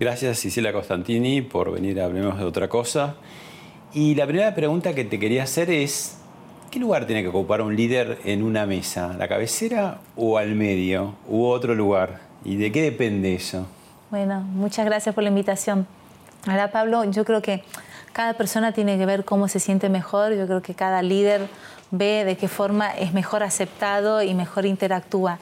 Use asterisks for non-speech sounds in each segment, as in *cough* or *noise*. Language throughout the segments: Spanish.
Gracias Cecilia Costantini por venir a Hablemos de otra cosa. Y la primera pregunta que te quería hacer es, ¿qué lugar tiene que ocupar un líder en una mesa? ¿La cabecera o al medio? ¿U otro lugar? ¿Y de qué depende eso? Bueno, muchas gracias por la invitación. Ahora, Pablo, yo creo que cada persona tiene que ver cómo se siente mejor. Yo creo que cada líder ve de qué forma es mejor aceptado y mejor interactúa.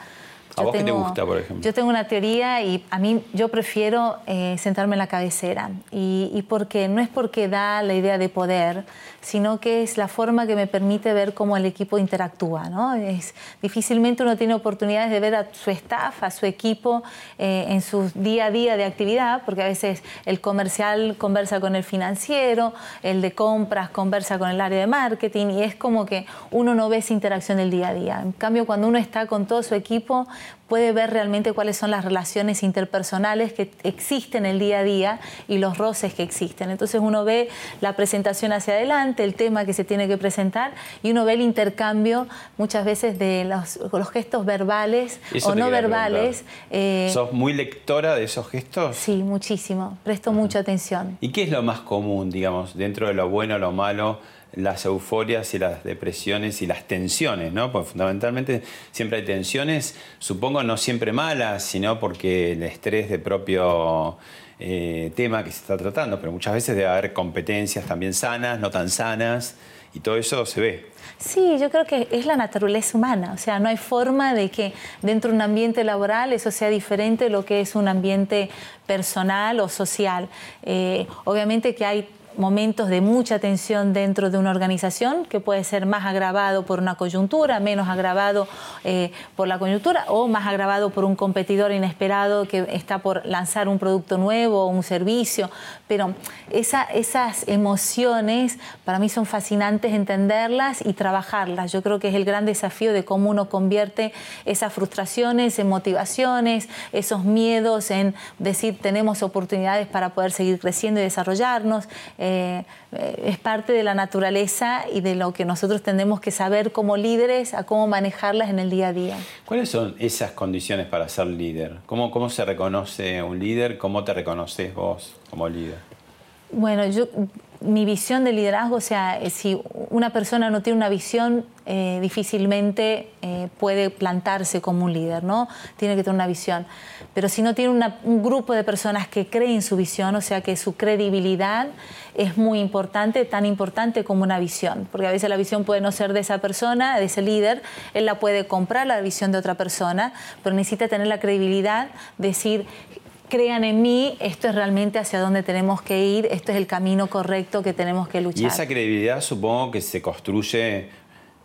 ¿A vos qué te gusta, por ejemplo? Yo tengo una teoría y a mí yo prefiero eh, sentarme en la cabecera. Y, y, porque no es porque da la idea de poder, sino que es la forma que me permite ver cómo el equipo interactúa. ¿no? Es, difícilmente uno tiene oportunidades de ver a su staff, a su equipo eh, en su día a día de actividad, porque a veces el comercial conversa con el financiero, el de compras conversa con el área de marketing y es como que uno no ve esa interacción del día a día. En cambio, cuando uno está con todo su equipo, puede ver realmente cuáles son las relaciones interpersonales que existen el día a día y los roces que existen. Entonces uno ve la presentación hacia adelante, el tema que se tiene que presentar y uno ve el intercambio muchas veces de los, los gestos verbales o no verbales. Eh, ¿Sos muy lectora de esos gestos? Sí, muchísimo. Presto mucha atención. ¿Y qué es lo más común, digamos, dentro de lo bueno, lo malo? Las euforias y las depresiones y las tensiones, ¿no? Porque fundamentalmente siempre hay tensiones, supongo no siempre malas, sino porque el estrés de propio eh, tema que se está tratando, pero muchas veces debe haber competencias también sanas, no tan sanas, y todo eso se ve. Sí, yo creo que es la naturaleza humana, o sea, no hay forma de que dentro de un ambiente laboral eso sea diferente de lo que es un ambiente personal o social. Eh, obviamente que hay momentos de mucha tensión dentro de una organización, que puede ser más agravado por una coyuntura, menos agravado eh, por la coyuntura o más agravado por un competidor inesperado que está por lanzar un producto nuevo o un servicio. Pero esas emociones para mí son fascinantes entenderlas y trabajarlas. Yo creo que es el gran desafío de cómo uno convierte esas frustraciones en motivaciones, esos miedos en decir tenemos oportunidades para poder seguir creciendo y desarrollarnos. Es parte de la naturaleza y de lo que nosotros tenemos que saber como líderes a cómo manejarlas en el día a día. ¿Cuáles son esas condiciones para ser líder? ¿Cómo, cómo se reconoce un líder? ¿Cómo te reconoces vos como líder? Bueno, yo mi visión de liderazgo, o sea, eh, si una persona no tiene una visión, eh, difícilmente eh, puede plantarse como un líder, ¿no? Tiene que tener una visión. Pero si no tiene un grupo de personas que creen su visión, o sea, que su credibilidad es muy importante, tan importante como una visión, porque a veces la visión puede no ser de esa persona, de ese líder, él la puede comprar la visión de otra persona, pero necesita tener la credibilidad, decir, crean en mí, esto es realmente hacia dónde tenemos que ir, esto es el camino correcto que tenemos que luchar. Y esa credibilidad supongo que se construye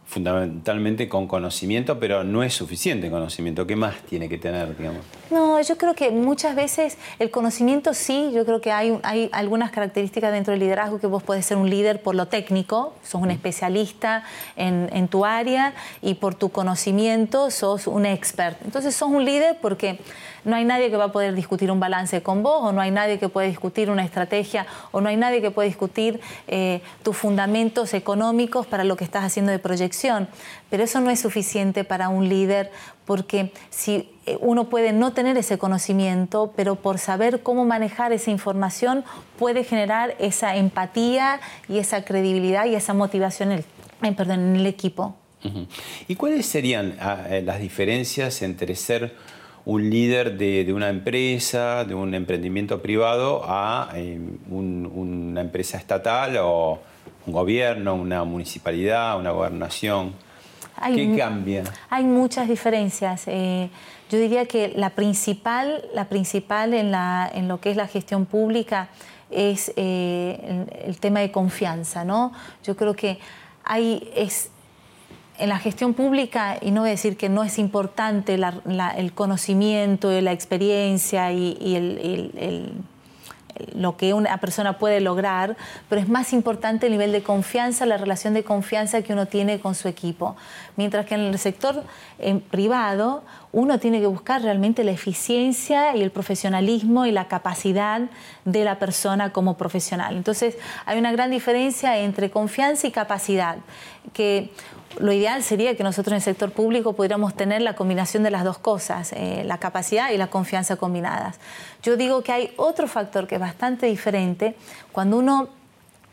fundamentalmente con conocimiento, pero no es suficiente conocimiento. ¿Qué más tiene que tener, digamos? No, yo creo que muchas veces el conocimiento sí, yo creo que hay, hay algunas características dentro del liderazgo que vos podés ser un líder por lo técnico, sos un especialista en, en tu área y por tu conocimiento sos un expert. Entonces sos un líder porque no hay nadie que va a poder discutir un balance con vos, o no hay nadie que pueda discutir una estrategia, o no hay nadie que pueda discutir eh, tus fundamentos económicos para lo que estás haciendo de proyección. Pero eso no es suficiente para un líder, porque si eh, uno puede no tener ese conocimiento, pero por saber cómo manejar esa información puede generar esa empatía y esa credibilidad y esa motivación en el, el equipo. ¿Y cuáles serían ah, eh, las diferencias entre ser un líder de, una empresa, de un emprendimiento privado, a eh, una empresa estatal o un gobierno, una municipalidad, una gobernación. ¿Qué cambia? Hay muchas diferencias. Eh, yo diría que la principal, la principal en, la, en lo que es la gestión pública es eh, el, el, tema de confianza. ¿no? Yo creo que hay, es, en la gestión pública, y no voy a decir que no es importante el conocimiento, la experiencia y, lo que una persona puede lograr, pero es más importante el nivel de confianza, la relación de confianza que uno tiene con su equipo. Mientras que en el sector privado uno tiene que buscar realmente la eficiencia y el profesionalismo y la capacidad de la persona como profesional. Entonces hay una gran diferencia entre confianza y capacidad, que lo ideal sería que nosotros en el sector público pudiéramos tener la combinación de las dos cosas, eh, la capacidad y la confianza combinadas. Yo digo que hay otro factor que es bastante diferente cuando uno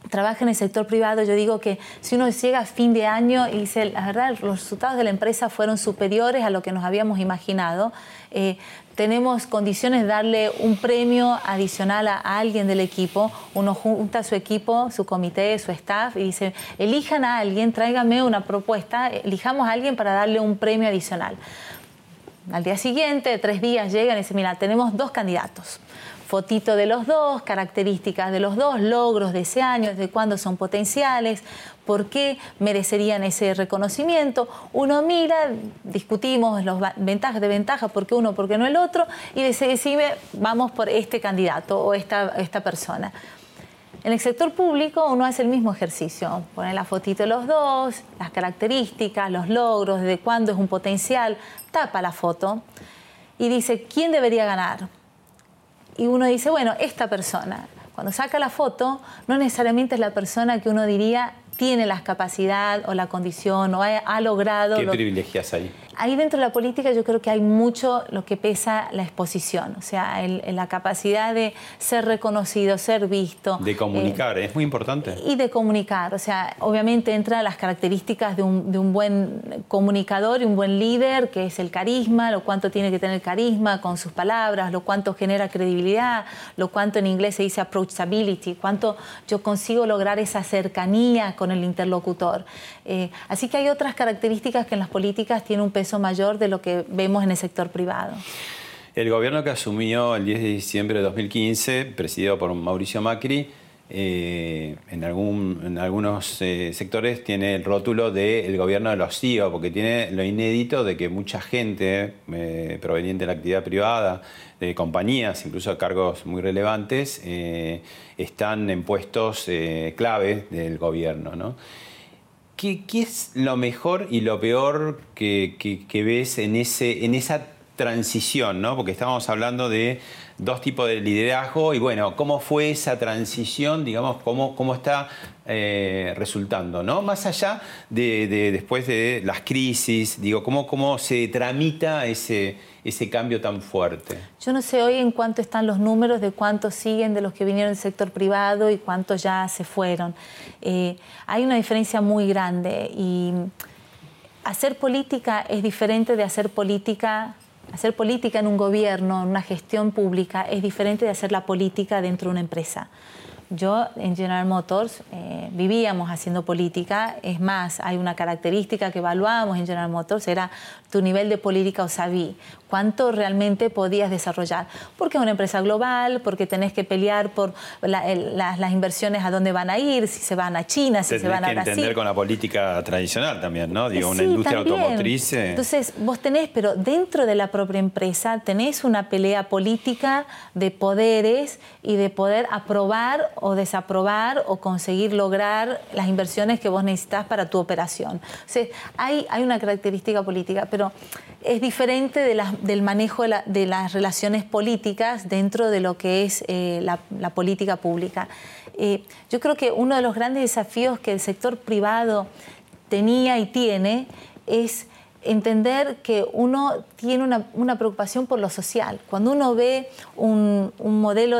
trabaja en el sector privado, yo digo que si uno llega a fin de año y dice, la verdad, los resultados de la empresa fueron superiores a lo que nos habíamos imaginado, eh, tenemos condiciones de darle un premio adicional a, alguien del equipo, uno junta su equipo, su comité, su staff y dice, elijan a alguien, tráigame una propuesta, elijamos a alguien para darle un premio adicional. Al día siguiente, tres días, llegan y dicen, mira, tenemos dos candidatos. Fotito de los dos, características de los dos, logros de ese año, de cuándo son potenciales, por qué merecerían ese reconocimiento. Uno mira, discutimos las ventajas de ventaja, por qué uno, por qué no el otro, y decide, vamos por este candidato o esta, esta persona. En el sector público uno hace el mismo ejercicio, pone la fotito de los dos, las características, los logros, de cuándo es un potencial, tapa la foto y dice quién debería ganar y uno dice, bueno, esta persona. Cuando saca la foto, no necesariamente es la persona que uno diría tiene la capacidad o la condición o ha, logrado... ¿Qué privilegias ahí? Ahí dentro de la política yo creo que hay mucho lo que pesa la exposición, o sea, la capacidad de ser reconocido, ser visto. De comunicar, eh, es muy importante. Y de comunicar, o sea, obviamente entra las características de un, de un, buen comunicador y un buen líder, que es el carisma, lo cuánto tiene que tener carisma con sus palabras, lo cuánto genera credibilidad, lo cuánto en inglés se dice approachability, cuánto yo consigo lograr esa cercanía con el interlocutor. Eh, así que hay otras características que en las políticas tienen un peso mayor de lo que vemos en el sector privado. El gobierno que asumió el 10 de diciembre de 2015, presidido por Mauricio Macri, eh, en, algún, en, algunos eh, sectores tiene el rótulo de el gobierno de los CEO, porque tiene lo inédito de que mucha gente proveniente de la actividad privada, de compañías, incluso a cargos muy relevantes, están en puestos clave del gobierno. ¿no? ¿Qué, es lo mejor y lo peor que, ves en, ese, en esa transición? ¿no? Porque estábamos hablando de dos tipos de liderazgo y bueno, ¿cómo fue esa transición? Digamos, ¿cómo, cómo está eh, resultando? ¿no? Más allá de, después de las crisis, digo, ¿cómo, cómo se tramita ese, ese cambio tan fuerte? Yo no sé hoy en cuánto están los números de cuántos siguen de los que vinieron del sector privado y cuántos ya se fueron. Eh, hay una diferencia muy grande y hacer política es diferente de hacer política. Hacer política en un gobierno, en una gestión pública, es diferente de hacer la política dentro de una empresa. Yo en General Motors eh, vivíamos haciendo política, es más, hay una característica que evaluábamos en General Motors, era tu nivel de política o sabí, cuánto realmente podías desarrollar. Porque es una empresa global, porque tenés que pelear por las inversiones a dónde van a ir, si se van a China, si se van a Brasil. que entender con la política tradicional también, ¿no? Digo, una industria automotriz. Eh. Entonces, vos tenés, pero dentro de la propia empresa tenés una pelea política de poderes y de poder aprobar o desaprobar o conseguir lograr las inversiones que vos necesitas para tu operación. O sea, hay, hay una característica política, pero es diferente del manejo de, las relaciones políticas dentro de lo que es eh, la, política pública. Eh, yo creo que uno de los grandes desafíos que el sector privado tenía y tiene es entender que uno tiene una, preocupación por lo social. Cuando uno ve un, modelo,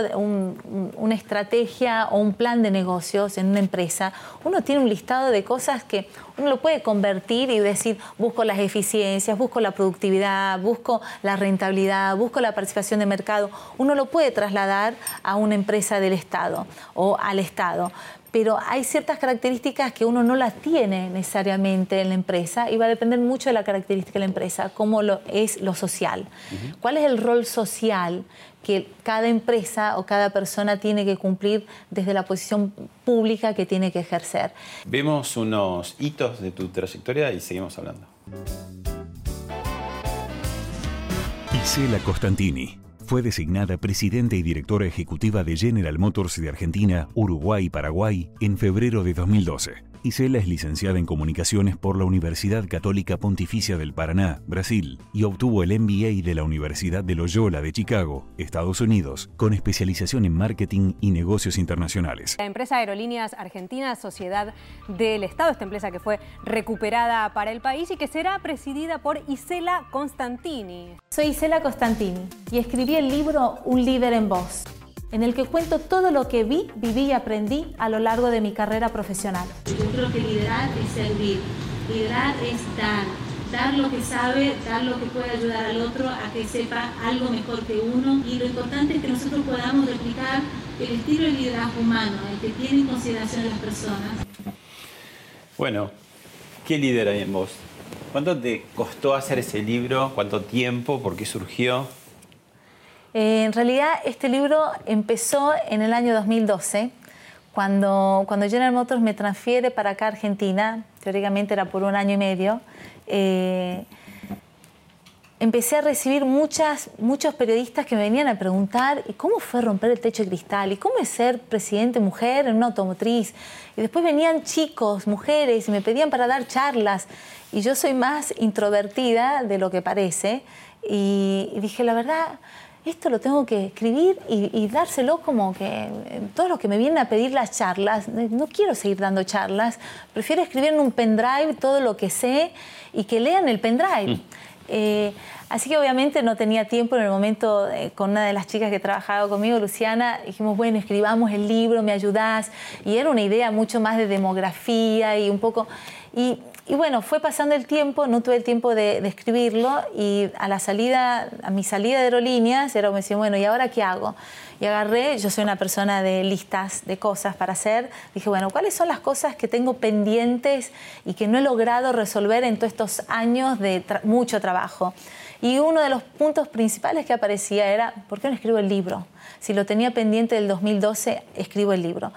una estrategia o un plan de negocios en una empresa, uno tiene un listado de cosas que uno lo puede convertir y decir, busco las eficiencias, busco la productividad, busco la rentabilidad, busco la participación de mercado. Uno lo puede trasladar a una empresa del Estado o al Estado pero hay ciertas características que uno no las tiene necesariamente en la empresa y va a depender mucho de la característica de la empresa, cómo lo, es lo social. ¿Cuál es el rol social que cada empresa o cada persona tiene que cumplir desde la posición pública que tiene que ejercer? Vemos unos hitos de tu trayectoria y seguimos hablando. Isela Costantini Fue designada presidenta y directora ejecutiva de General Motors de Argentina, Uruguay y Paraguay en febrero de 2012. Isela es licenciada en Comunicaciones por la Universidad Católica Pontificia del Paraná, Brasil, y obtuvo el MBA de la Universidad de Loyola de Chicago, Estados Unidos, con especialización en marketing y negocios internacionales. La empresa Aerolíneas Argentinas, sociedad del Estado, esta empresa que fue recuperada para el país y que será presidida por Isela Constantini. Soy Isela Constantini y escribí el libro Un líder en voz en el que cuento todo lo que vi, viví y aprendí a lo largo de mi carrera profesional. Yo creo que liderar es servir, liderar es dar, dar lo que sabe, dar lo que puede ayudar al otro a que sepa algo mejor que uno y lo importante es que nosotros podamos replicar el estilo de liderazgo humano, el que tiene en consideración a las personas. Bueno, ¿qué líder hay en vos? ¿Cuánto te costó hacer ese libro? ¿Cuánto tiempo? ¿Por qué surgió? Eh, en realidad este libro empezó en el año 2012, cuando, cuando General Motors me transfiere para acá a Argentina, teóricamente era por un año y medio. Eh, empecé a recibir muchas, muchos periodistas que me venían a preguntar, ¿y cómo fue romper el techo de cristal? ¿Y cómo es ser presidente mujer en una automotriz? Y después venían chicos, mujeres, y me pedían para dar charlas. Y yo soy más introvertida de lo que parece. Y, dije, la verdad, esto lo tengo que escribir y, dárselo como que eh, todos los que me vienen a pedir las charlas, eh, no quiero seguir dando charlas, prefiero escribir en un pendrive todo lo que sé y que lean el pendrive. Mm. Eh, así que obviamente no tenía tiempo en el momento con una de las chicas que trabajaba conmigo, Luciana, dijimos, bueno, escribamos el libro, me ayudás, y era una idea mucho más de demografía y un poco... Y y bueno, fue pasando el tiempo, no tuve el tiempo de, escribirlo y a la salida, a mi salida de aerolíneas, era como decir, bueno, ¿y ahora qué hago? Y agarré, yo soy una persona de listas de cosas para hacer, dije, bueno, ¿cuáles son las cosas que tengo pendientes y que no he logrado resolver en todos estos años de mucho trabajo? Y uno de los puntos principales que aparecía era, ¿por qué no escribo el libro? Si lo tenía pendiente del 2012, escribo el libro.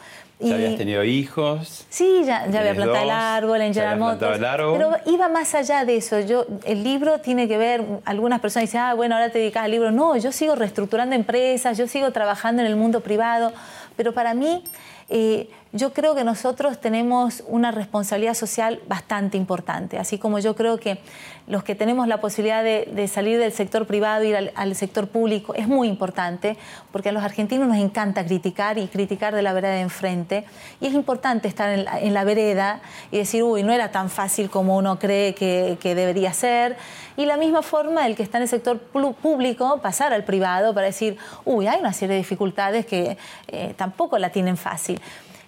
¿Ya habías tenido hijos? Sí, ya, ya había plantado el árbol en General Motors. Pero iba más allá de eso. Yo, el libro tiene que ver, algunas personas dicen, ah, bueno, ahora te dedicas al libro. No, yo sigo reestructurando empresas, yo sigo trabajando en el mundo privado. Pero para mí, eh, yo creo que nosotros tenemos una responsabilidad social bastante importante, así como yo creo que los que tenemos la posibilidad de, salir del sector privado y ir al, sector público es muy importante, porque a los argentinos nos encanta criticar y criticar de la vereda de enfrente, y es importante estar en la, vereda y decir, uy, no era tan fácil como uno cree que, debería ser, y la misma forma el que está en el sector público pasar al privado para decir, uy, hay una serie de dificultades que eh, tampoco la tienen fácil.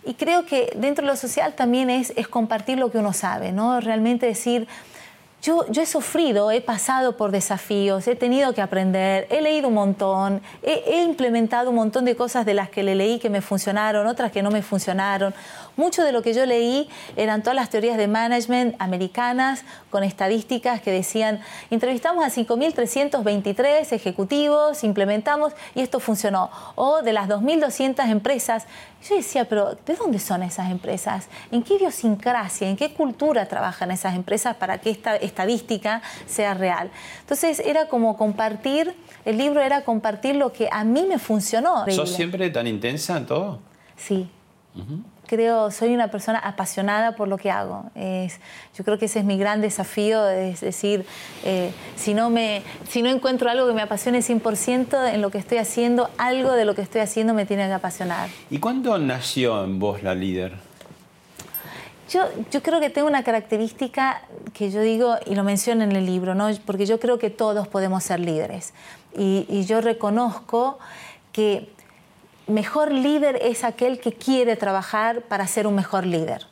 Y creo que dentro de lo social también es, es compartir lo que uno sabe, ¿no? Realmente decir, yo, he sufrido, he pasado por desafíos, he tenido que aprender, he leído un montón, he, implementado un montón de cosas de las que le leí que me funcionaron, otras que no me funcionaron. Mucho de lo que yo leí eran todas las teorías de management americanas con estadísticas que decían, entrevistamos a 5.323 ejecutivos, implementamos y esto funcionó. O de las 2.200 empresas. Yo decía, pero ¿de dónde son esas empresas? ¿En qué idiosincrasia, en qué cultura trabajan esas empresas para que esta estadística sea real. Entonces era como compartir, el libro era compartir lo que a mí me funcionó. ¿Sos siempre tan intensa en todo? Sí. Creo, soy una persona apasionada por lo que hago. Es, yo creo que ese es mi gran desafío, es decir, eh, si, no me, si no encuentro algo que me apasione 100% en lo que estoy haciendo, algo de lo que estoy haciendo me tiene que apasionar. ¿Y cuándo nació en vos la líder? Yo, yo, creo que tengo una característica que yo digo, y lo menciono en el libro, ¿no? porque yo creo que todos podemos ser líderes. Y, y yo reconozco que mejor líder es aquel que quiere trabajar para ser un mejor líder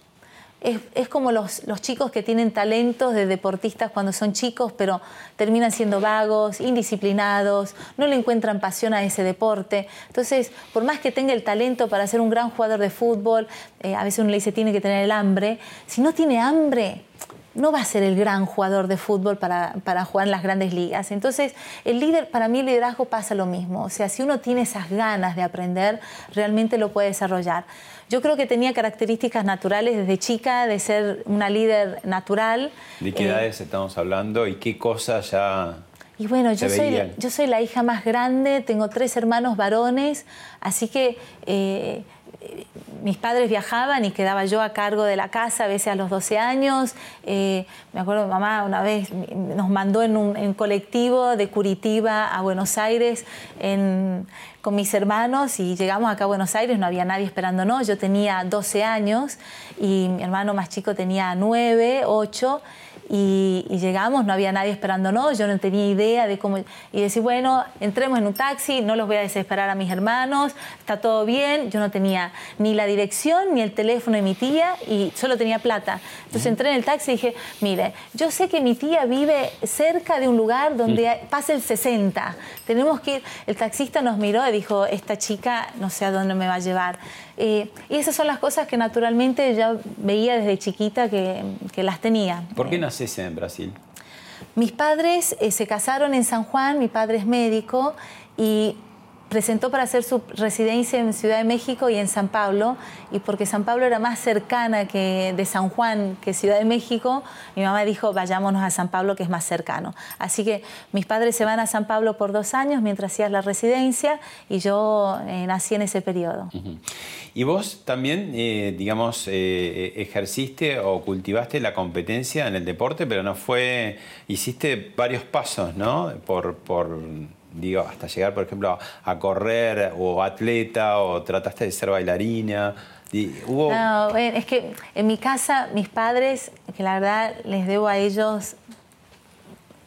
es, como los, los, chicos que tienen talentos de deportistas cuando son chicos, pero terminan siendo vagos, indisciplinados, no le encuentran pasión a ese deporte. Entonces, por más que tenga el talento para ser un gran jugador de fútbol, eh, a veces uno le dice tiene que tener el hambre, si no tiene hambre, no va a ser el gran jugador de fútbol para, para, jugar en las grandes ligas. Entonces, el líder, para mí el liderazgo pasa lo mismo. O sea, si uno tiene esas ganas de aprender, realmente lo puede desarrollar. Yo creo que tenía características naturales desde chica de ser una líder natural. ¿De qué eh, estamos hablando y qué cosas ya Y bueno, yo soy, yo soy la hija más grande, tengo tres hermanos varones, así que eh, mis padres viajaban y quedaba yo a cargo de la casa, a veces a los 12 años. Eh, me acuerdo, mi mamá una vez nos mandó en un colectivo de Curitiba a Buenos Aires con mis hermanos y llegamos acá a Buenos Aires, no había nadie esperándonos, yo tenía 12 años y mi hermano más chico tenía 9, 8 y, y llegamos, no había nadie esperándonos, yo no tenía idea de cómo... Y decir, bueno, entremos en un taxi, no los voy a desesperar a mis hermanos, está todo bien, yo no tenía ni la dirección ni el teléfono de mi tía y solo tenía plata. Entonces entré en el taxi y dije, mire, yo sé que mi tía vive cerca de un lugar donde pasa el 60, tenemos que ir... El taxista nos miró y dijo, esta chica no sé a dónde me va a llevar. Eh, y esas son las cosas que naturalmente yo veía desde chiquita que, que las tenía. ¿Por qué naces en Brasil? Mis padres eh, se casaron en San Juan, mi padre es médico y presentó para hacer su residencia en Ciudad de México y en San Pablo, y porque San Pablo era más cercana que de San Juan que Ciudad de México, mi mamá dijo, vayámonos a San Pablo que es más cercano. Así que mis padres se van a San Pablo por dos años mientras hacías la residencia y yo eh, nací en ese periodo. Y vos también, eh, digamos, eh, ejerciste o cultivaste la competencia en el deporte, pero no fue, hiciste varios pasos, ¿no? Por, por digo, hasta llegar, por ejemplo, a correr o atleta o trataste de ser bailarina. Hubo... No, es que en mi casa, mis padres, que la verdad les debo a ellos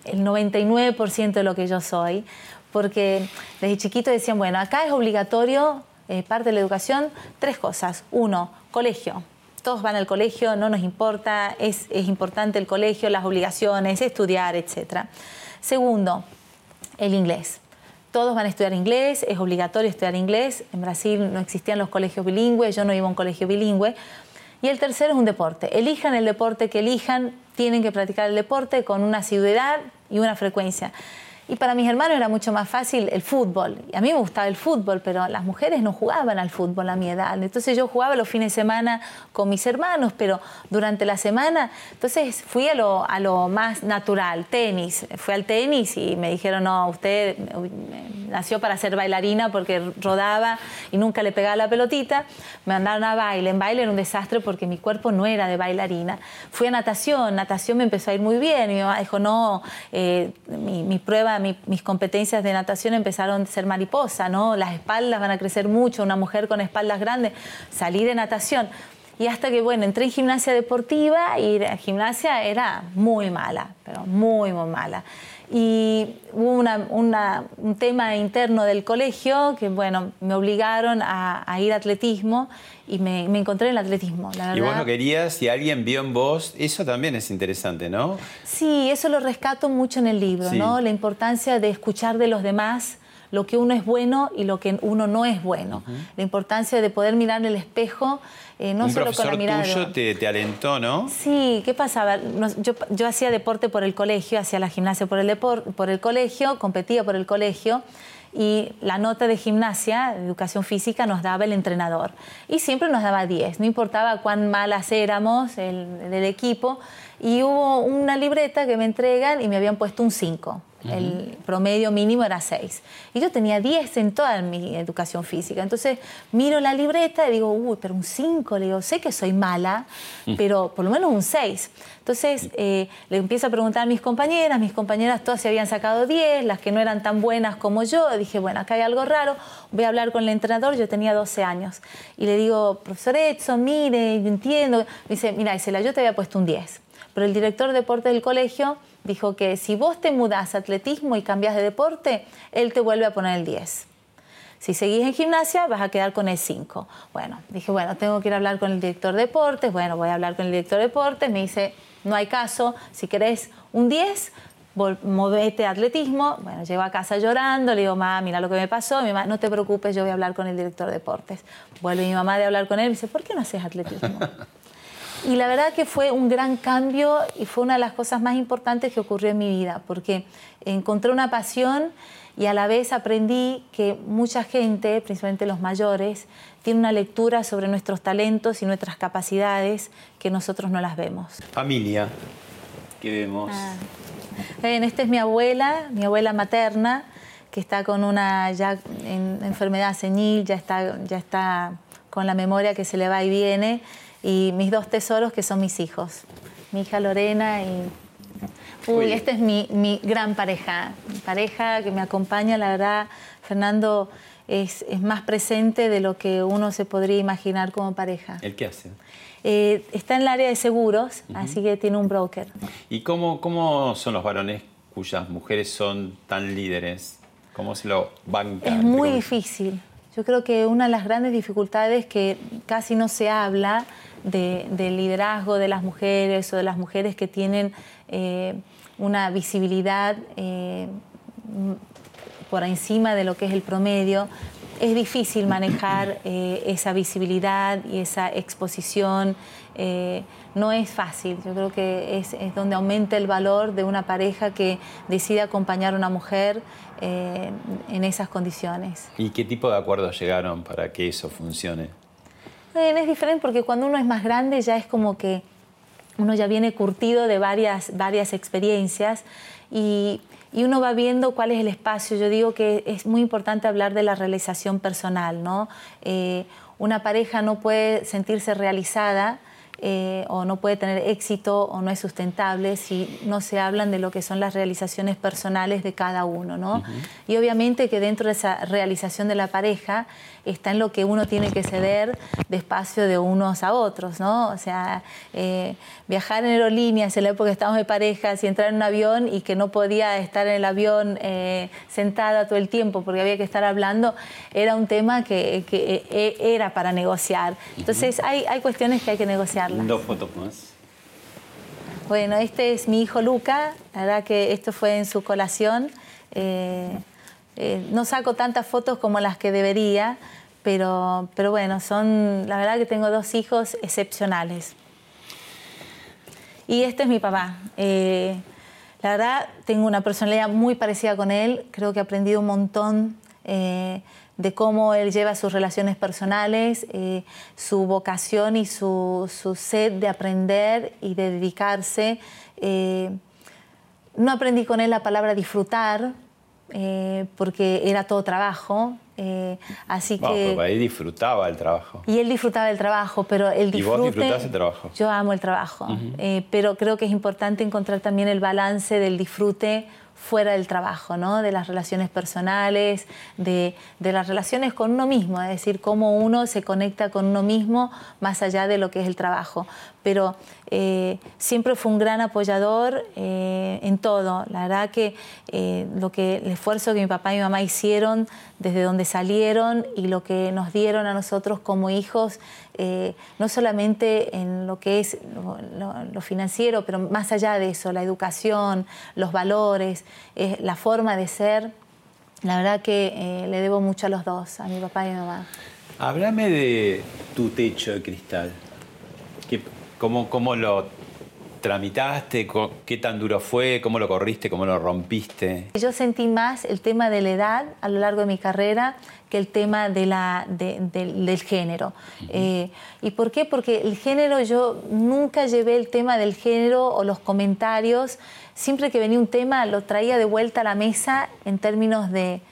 el 99% de lo que yo soy, porque desde chiquito decían, bueno, acá es obligatorio, eh, parte de la educación, tres cosas. Uno, colegio. Todos van al colegio, no nos importa, es, es importante el colegio, las obligaciones, estudiar, etc. Segundo, el inglés. Todos van a estudiar inglés, es obligatorio estudiar inglés. En Brasil no existían los colegios bilingües, yo no iba a un colegio bilingüe. Y el tercero es un deporte. Elijan el deporte que elijan, tienen que practicar el deporte con una asiduidad y una frecuencia. Y para mis hermanos era mucho más fácil el fútbol. Y a mí me gustaba el fútbol, pero las mujeres no jugaban al fútbol a mi edad. Entonces yo jugaba los fines de semana con mis hermanos, pero durante la semana, entonces fui a lo, a lo más natural, tenis. Fui al tenis y me dijeron, no, usted uy, nació para ser bailarina porque rodaba y nunca le pegaba la pelotita. Me mandaron a baile. En baile era un desastre porque mi cuerpo no era de bailarina. Fui a natación, natación me empezó a ir muy bien. Mi mamá dijo, no, eh, mi, mi prueba, mi- mis competencias de natación empezaron a ser mariposa, ¿no? Las espaldas van a crecer mucho, una mujer con espaldas grandes. Salí de natación. Y hasta que, bueno, entré en gimnasia deportiva y la gimnasia era muy mala, pero muy, muy mala. Y hubo una- una- un tema interno del colegio que, bueno, me obligaron a, a ir a atletismo y me, me encontré en el atletismo. La y vos verdad. no querías, y alguien vio en vos, eso también es interesante, ¿no? Sí, eso lo rescato mucho en el libro, Sí. ¿no? La importancia de escuchar de los demás lo que uno es bueno y lo que uno no es bueno. La importancia de poder mirar en el espejo, eh, no Un solo con la mirada. de- tuyo te, te alentó, ¿no? Sí, ¿qué pasaba? Yo, yo hacía deporte por el colegio, hacía la gimnasia por el, depor- por el colegio, competía por el colegio y la nota de gimnasia, de educación física, nos daba el entrenador. Y siempre nos daba 10, no importaba cuán malas éramos el, del equipo. Y hubo una libreta que me entregan y me habían puesto un 5. El promedio mínimo era 6. Y yo tenía 10 en toda mi educación física. Entonces miro la libreta y digo, uy, pero un 5. Le digo, sé que soy mala, pero por lo menos un 6. Entonces eh, le empiezo a preguntar a mis compañeras. Mis compañeras todas se habían sacado 10, las que no eran tan buenas como yo. Dije, bueno, acá hay algo raro. Voy a hablar con el entrenador. Yo tenía 12 años. Y le digo, profesor Edson, mire, yo entiendo. Me dice, mira, Isela, yo te había puesto un 10. Pero el director de deportes del colegio dijo que si vos te mudás a atletismo y cambias de deporte, él te vuelve a poner el 10. Si seguís en gimnasia, vas a quedar con el 5. Bueno, dije, bueno, tengo que ir a hablar con el director de deportes. Bueno, voy a hablar con el director de deportes. Me dice, no hay caso. Si querés un 10, vol- movete a atletismo. Bueno, llego a casa llorando. Le digo, mamá, mira lo que me pasó. Mi mamá, no te preocupes, yo voy a hablar con el director de deportes. Vuelve mi mamá de hablar con él me dice, ¿por qué no haces atletismo? *laughs* Y la verdad que fue un gran cambio y fue una de las cosas más importantes que ocurrió en mi vida, porque encontré una pasión y a la vez aprendí que mucha gente, principalmente los mayores, tiene una lectura sobre nuestros talentos y nuestras capacidades que nosotros no las vemos. Familia, que vemos. Ah. esta es mi abuela, mi abuela materna, que está con una ya enfermedad senil, ya está, ya está con la memoria que se le va y viene, y mis dos tesoros que son mis hijos, mi hija Lorena y... Uy, esta es mi, mi gran pareja, pareja que me acompaña, la verdad, Fernando es, es, más presente de lo que uno se podría imaginar como pareja. ¿El qué hace? Eh, está en el área de seguros, así que tiene un broker. ¿Y cómo, cómo son los varones cuyas mujeres son tan líderes? ¿Cómo se lo bancan? Es muy difícil. Yo creo que una de las grandes dificultades es que casi no se habla del liderazgo de las mujeres o de las mujeres que tienen eh, una visibilidad eh, por encima de lo que es el promedio, es difícil manejar eh, esa visibilidad y esa exposición. Eh, no es fácil. Yo creo que es, donde aumenta el valor de una pareja que decide acompañar a una mujer eh, en esas condiciones. ¿Y qué tipo de acuerdos llegaron para que eso funcione? es diferente porque cuando uno es más grande ya es como que uno ya viene curtido de varias, varias experiencias y y uno va viendo cuál es el espacio. Yo digo que es muy importante hablar de la realización personal, ¿no? Eh, una pareja no puede sentirse realizada eh, o no puede tener éxito o no es sustentable si no se hablan de lo que son las realizaciones personales de cada uno. ¿no? Y obviamente que dentro de esa realización de la pareja está en lo que uno tiene que ceder de espacio de unos a otros. ¿no? O sea, eh, viajar en aerolíneas en la época que estábamos de parejas y entrar en un avión y que no podía estar en el avión eh, sentada todo el tiempo porque había que estar hablando, era un tema que, era para negociar. Entonces hay, hay cuestiones que hay que negociar. Dos fotos más. Bueno, este es mi hijo Luca, la verdad que esto fue en su colación. Eh, eh, no saco tantas fotos como las que debería, pero, pero bueno, son, la verdad que tengo dos hijos excepcionales. Y este es mi papá. Eh, la verdad, tengo una personalidad muy parecida con él, creo que he aprendido un montón de cómo él lleva sus relaciones personales, eh, su vocación y su, sed de aprender y de dedicarse. Eh, no aprendí con él la palabra disfrutar, eh, porque era todo trabajo. así que. Pero él disfrutaba el trabajo. Y él disfrutaba el trabajo, pero el disfrute. ¿Y vos disfrutás el trabajo? Yo amo el trabajo, pero creo que es importante encontrar también el balance del disfrute fuera del trabajo, ¿no? de las relaciones personales, de, las relaciones con uno mismo, es decir, cómo uno se conecta con uno mismo más allá de lo que es el trabajo. Pero eh, siempre fue un gran apoyador eh, en todo. La verdad que, eh, lo que el esfuerzo que mi papá y mi mamá hicieron desde donde salieron y lo que nos dieron a nosotros como hijos, no solamente en lo que es lo, financiero, pero más allá de eso, la educación, los valores, la forma de ser, la verdad que le debo mucho a los dos, a mi papá y a mi mamá. Háblame de tu techo de cristal. ¿Cómo, cómo lo tramitaste? ¿Qué tan duro fue? ¿Cómo lo corriste? ¿Cómo lo rompiste? Yo sentí más el tema de la edad a lo largo de mi carrera que el tema de la, del género. Eh, ¿Y por qué? Porque el género, yo nunca llevé el tema del género o los comentarios. Siempre que venía un tema lo traía de vuelta a la mesa en términos de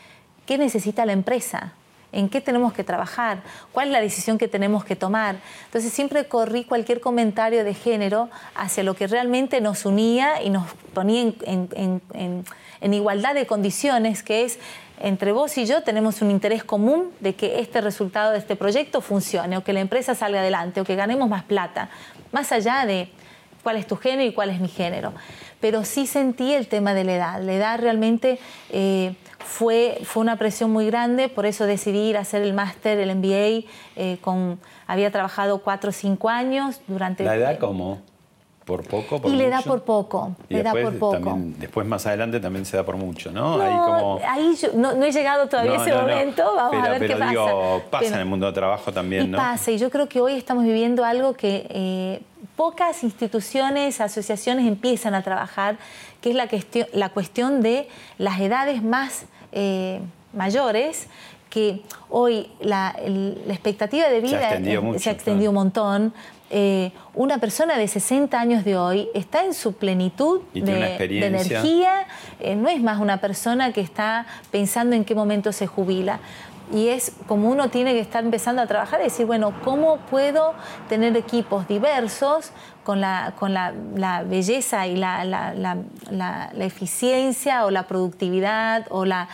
qué necesita la empresa en qué tenemos que trabajar, cuál es la decisión que tenemos que tomar. Entonces siempre corrí cualquier comentario de género hacia lo que realmente nos unía y nos ponía en, igualdad de condiciones, que es entre vos y yo tenemos un interés común de que este resultado de este proyecto funcione o que la empresa salga adelante o que ganemos más plata, más allá de cuál es tu género y cuál es mi género. Pero sí sentí el tema de la edad. La edad realmente eh, fue, fue una presión muy grande, por eso decidí ir a hacer el máster, el MBA, eh, con, había trabajado cuatro o cinco años durante... ¿La edad cómo? ¿Por poco? y le da por poco. Y le después, da por poco. También, después más adelante también se da por mucho, ¿no? no ahí, como... ahí yo, no, he llegado todavía a ese momento, vamos a ver pero qué digo, pasa. pasa en el mundo del trabajo también, y ¿no? pasa, y yo creo que hoy estamos viviendo algo que eh, pocas instituciones, asociaciones empiezan a trabajar, que es la, cuestión, la cuestión de las edades más eh, mayores que hoy la, expectativa de vida se ha extendido, un montón. Eh, una persona de 60 años de hoy está en su plenitud de, energía, eh, no es más una persona que está pensando en qué momento se jubila y es como uno tiene que estar empezando a trabajar y decir, bueno, ¿cómo puedo tener equipos diversos con la, con la, belleza y la, la, eficiencia o la productividad o las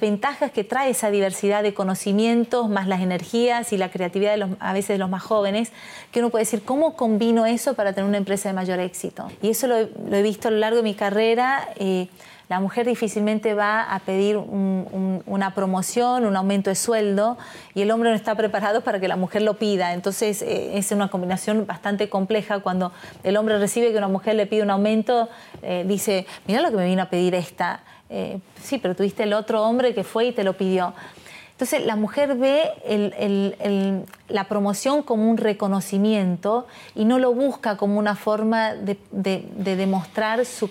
ventajas que trae esa diversidad de conocimientos, más las energías y la creatividad de los, a veces de los más jóvenes, que uno puede decir, ¿cómo combino eso para tener una empresa de mayor éxito? Y eso lo, he visto a lo largo de mi carrera. Eh, la mujer difícilmente va a pedir una promoción, un aumento de sueldo y el hombre no está preparado para que la mujer lo pida. Entonces eh, es una combinación bastante compleja cuando el hombre recibe que una mujer le pide un aumento, eh, dice, mira lo que me vino a pedir esta. Eh, sí, pero tuviste el otro hombre que fue y te lo pidió. Entonces la mujer ve la promoción como un reconocimiento y no lo busca como una forma de, demostrar su,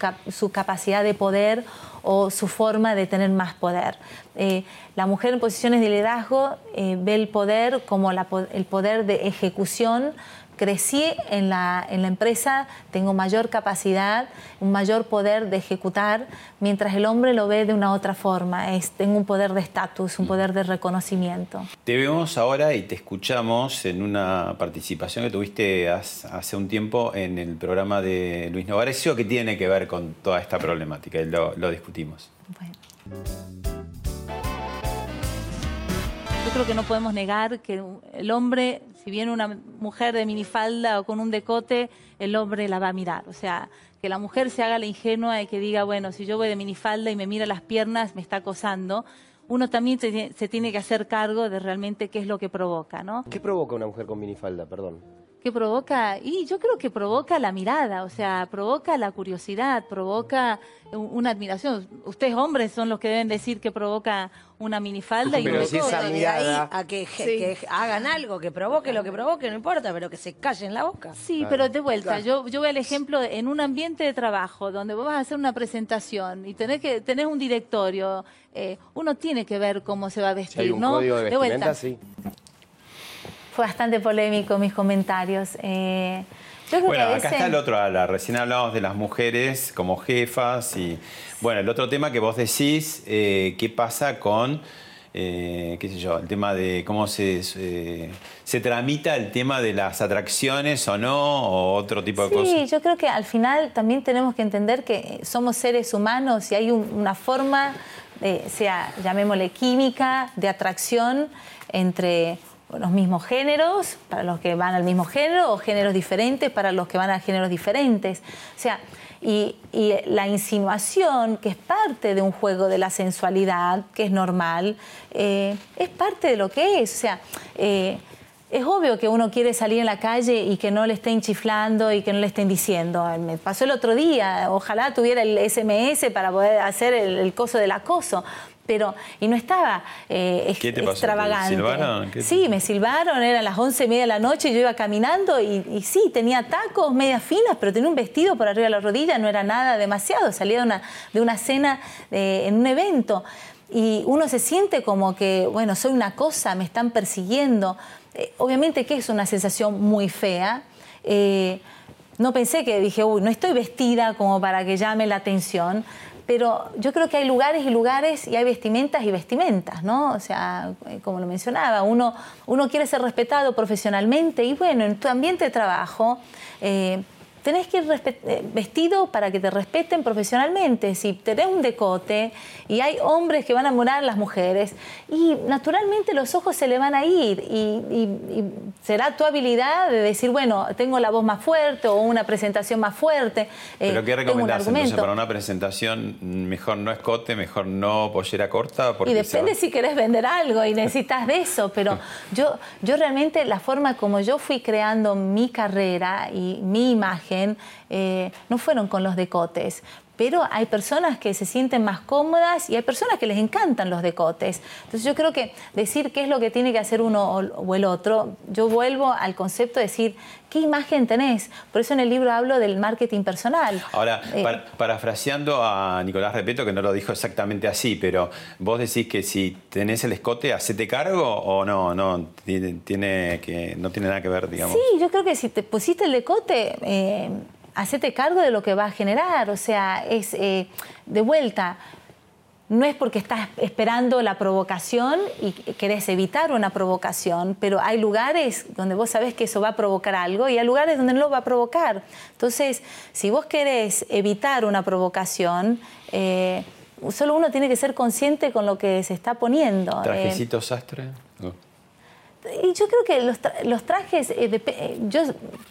capacidad de poder o su forma de tener más poder. Eh, la mujer en posiciones de liderazgo eh, ve el poder como el poder de ejecución crecí en la, en la empresa, tengo mayor capacidad, un mayor poder de ejecutar, mientras el hombre lo ve de una otra forma, es, tengo un poder de estatus, un poder de reconocimiento. Te vemos ahora y te escuchamos en una participación que tuviste hace un tiempo en el programa de Luis Novarecio que tiene que ver con toda esta problemática y lo, lo discutimos. Bueno. Creo que no podemos negar que el hombre si viene una mujer de minifalda o con un decote, el hombre la va a mirar. O sea, que la mujer se haga la ingenua y que diga, bueno, si yo voy de minifalda y me mira las piernas, me está acosando. Uno también se tiene que hacer cargo de realmente qué es lo que provoca, ¿no? ¿Qué provoca una mujer con minifalda, perdón? ¿Qué provoca? Y yo creo que provoca la mirada, o sea, provoca la curiosidad, provoca una admiración. Ustedes hombres son los que deben decir que provoca una minifalda y pero si esa mirada a que, hagan algo, que provoque lo que provoque, no importa, pero que se callen la boca. Sí, pero de vuelta, yo, yo veo el ejemplo en un ambiente de trabajo donde vos vas a hacer una presentación y tenés que tenés un directorio, eh, uno tiene que ver cómo se va a vestir, hay un ¿no? Código de, vuelta. Sí fue bastante polémico mis comentarios. Eh, bueno, acá está el otro ala. Recién hablábamos de las mujeres como jefas y, bueno, el otro tema que vos decís, eh, ¿qué pasa con, eh, qué sé yo, el tema de cómo se, se tramita el tema de las atracciones o no, o otro tipo de cosas? Sí, yo creo que al final también tenemos que entender que somos seres humanos y hay una forma, sea, llamémosle química, de atracción entre los mismos géneros, para los que van al mismo género, o géneros diferentes para los que van a géneros diferentes. O sea, y, la insinuación, que es parte de un juego de la sensualidad, que es normal, eh, es parte de lo que es. O sea, eh, es obvio que uno quiere salir en la calle y que no le estén chiflando y que no le estén diciendo. Me pasó el otro día, ojalá tuviera el SMS para poder hacer el, el coso del acoso pero y no estaba eh, ¿Qué te extravagante. ¿Silbaron? Sí, me silbaron, eran las once y media de la noche, yo iba caminando y, sí, tenía tacos, medias finas, pero tenía un vestido por arriba de la rodilla, no era nada demasiado, salía de una, de una cena eh, en un evento. Y uno se siente como que, bueno, soy una cosa, me están persiguiendo. Eh, obviamente que es una sensación muy fea. no pensé que dije, uy, no estoy vestida como para que llame la atención, pero yo creo que hay lugares y lugares y hay vestimentas y vestimentas, ¿no? O sea, eh, como lo mencionaba, uno, uno quiere ser respetado profesionalmente y bueno, en tu ambiente de trabajo eh, tenés que ir eh, vestido para que te respeten profesionalmente. Si tenés un decote y hay hombres que van a morar a las mujeres, y naturalmente los ojos se le van a ir y, será tu habilidad de decir, bueno, tengo la voz más fuerte o una presentación más fuerte. ¿Pero eh, qué recomendás entonces para una presentación? ¿Mejor no escote, mejor no pollera corta? y depende si querés vender algo y necesitas de eso, pero *laughs* yo, yo realmente la forma como yo fui creando mi carrera y mi imagen, eh, no fueron con los decotes, pero hay personas que se sienten más cómodas y hay personas que les encantan los decotes. Entonces yo creo que decir qué es lo que tiene que hacer uno o el otro, yo vuelvo al concepto de decir qué imagen tenés. Por eso en el libro hablo del marketing personal. Ahora, Eh, parafraseando a Nicolás Repeto, que no lo dijo exactamente así, pero vos decís que si tenés el escote, hacete cargo o no, no tiene, tiene que, no tiene nada que ver, digamos. Sí, yo creo que si te pusiste el decote, eh, hacete cargo de lo que va a generar. O sea, es eh, de vuelta. No es porque estás esperando la provocación y querés evitar una provocación, pero hay lugares donde vos sabés que eso va a provocar algo y hay lugares donde no lo va a provocar. Entonces, si vos querés evitar una provocación, eh, solo uno tiene que ser consciente con lo que se está poniendo. Eh, ¿Trajecito sastre? No. Y yo creo que los, tra los trajes, eh, de, eh, yo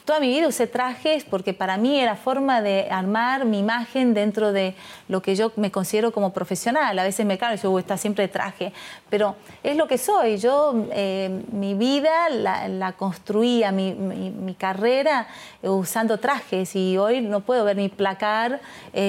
toda mi vida usé trajes porque para mí era forma de armar mi imagen dentro de lo que yo me considero como profesional. A veces me y yo está siempre de traje, pero es lo que soy. Yo eh, mi vida la, la construía, mi, mi, mi carrera eh, usando trajes y hoy no puedo ver mi placar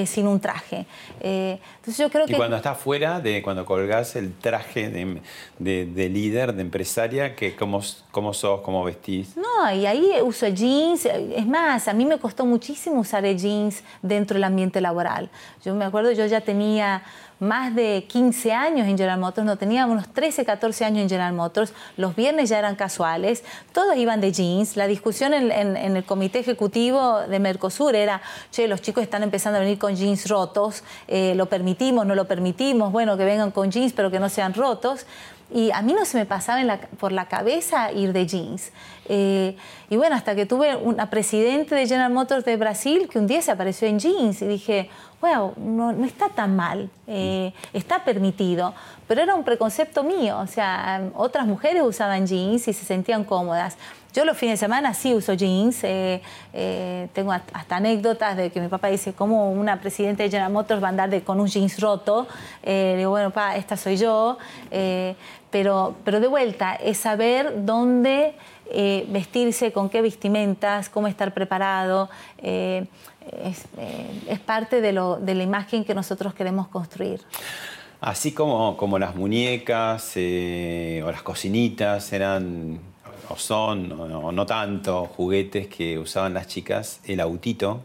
sin un traje. entonces yo creo y que... cuando estás fuera, de cuando colgás el traje de, de, de líder, de empresaria, que cómo, cómo sos, cómo vestís. No, y ahí uso jeans. Es más, a mí me costó muchísimo usar jeans dentro del ambiente laboral. Yo me acuerdo, yo ya tenía más de 15 años en General Motors, no tenía unos 13, 14 años en General Motors, los viernes ya eran casuales, todos iban de jeans, la discusión en, el comité ejecutivo de Mercosur era, che, los chicos están empezando a venir con jeans rotos, eh, lo permitimos, no lo permitimos, bueno, que vengan con jeans pero que no sean rotos. Y a mí no se me pasaba por la cabeza ir de jeans. Eh, y bueno, hasta que tuve una presidente de General Motors de Brasil que un día se apareció en jeans y dije, wow, no, no está tan mal, eh, está permitido. Pero era un preconcepto mío, o sea, otras mujeres usaban jeans y se sentían cómodas. Yo los fines de semana sí uso jeans. Eh, eh, tengo hasta anécdotas de que mi papá dice, ¿cómo una presidenta de General Motors va a andar con un jeans roto? Eh, digo, bueno, papá, esta soy yo. pero, pero de vuelta, es saber dónde vestirse, con qué vestimentas, cómo estar preparado. Es, parte de, la imagen que nosotros queremos construir. Así como, como las muñecas o las cocinitas eran o son, o, no tanto, juguetes que usaban las chicas, el autito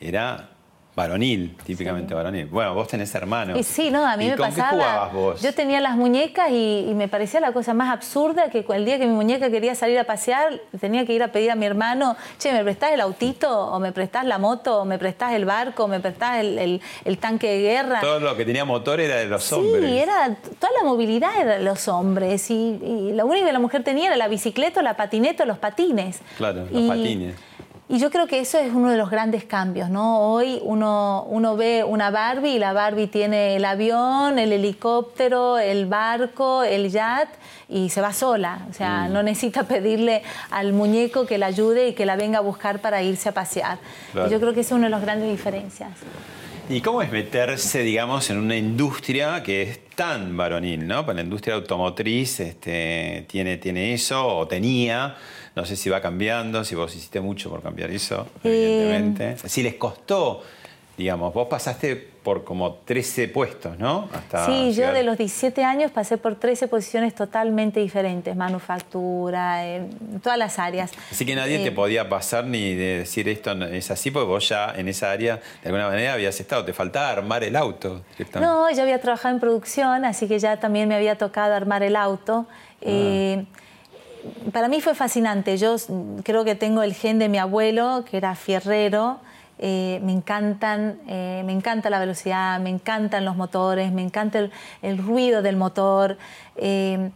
era varonil, típicamente sí. varonil. Bueno, vos tenés hermanos. Y sí, no, a mí ¿Y me con pasaba. qué jugabas vos? Yo tenía las muñecas y, y, me parecía la cosa más absurda que el día que mi muñeca quería salir a pasear, tenía que ir a pedir a mi hermano, che, ¿me prestás el autito? ¿O me prestás la moto? ¿O me prestás el barco? ¿O me prestás el, el, el tanque de guerra? Todo lo que tenía motor era de los sí, hombres. Sí, era, toda la movilidad era de los hombres. Y, y, lo único que la mujer tenía era la bicicleta, la patineta, los patines. Claro, los patines. Y yo creo que eso es uno de los grandes cambios, ¿no? Hoy uno, uno ve una Barbie y la Barbie tiene el avión, el helicóptero, el barco, el yacht y se va sola. O sea, mm. no necesita pedirle al muñeco que la ayude y que la venga a buscar para irse a pasear. Claro. Yo creo que esa es una de las grandes diferencias. ¿Y cómo es meterse, digamos, en una industria que es tan varonil, ¿no? Pues la industria automotriz este, tiene, tiene eso, o tenía. No sé si va cambiando, si vos hiciste mucho por cambiar eso, Eh, evidentemente. Si les costó, digamos, vos pasaste por como 13 puestos, ¿no? Hasta sí, yo de los 17 años pasé por 13 posiciones totalmente diferentes, manufactura, en todas las áreas. Así que nadie Eh, te podía pasar ni de decir esto es así, porque vos ya en esa área de alguna manera habías estado. Te faltaba armar el auto. No, yo había trabajado en producción, así que ya también me había tocado armar el auto. Eh, para mí fue fascinante. Yo creo que tengo el gen de mi abuelo, que era fierrero. Eh, me encantan, eh, me encanta la velocidad, me encantan los motores, me encanta el, ruido del motor. Eh,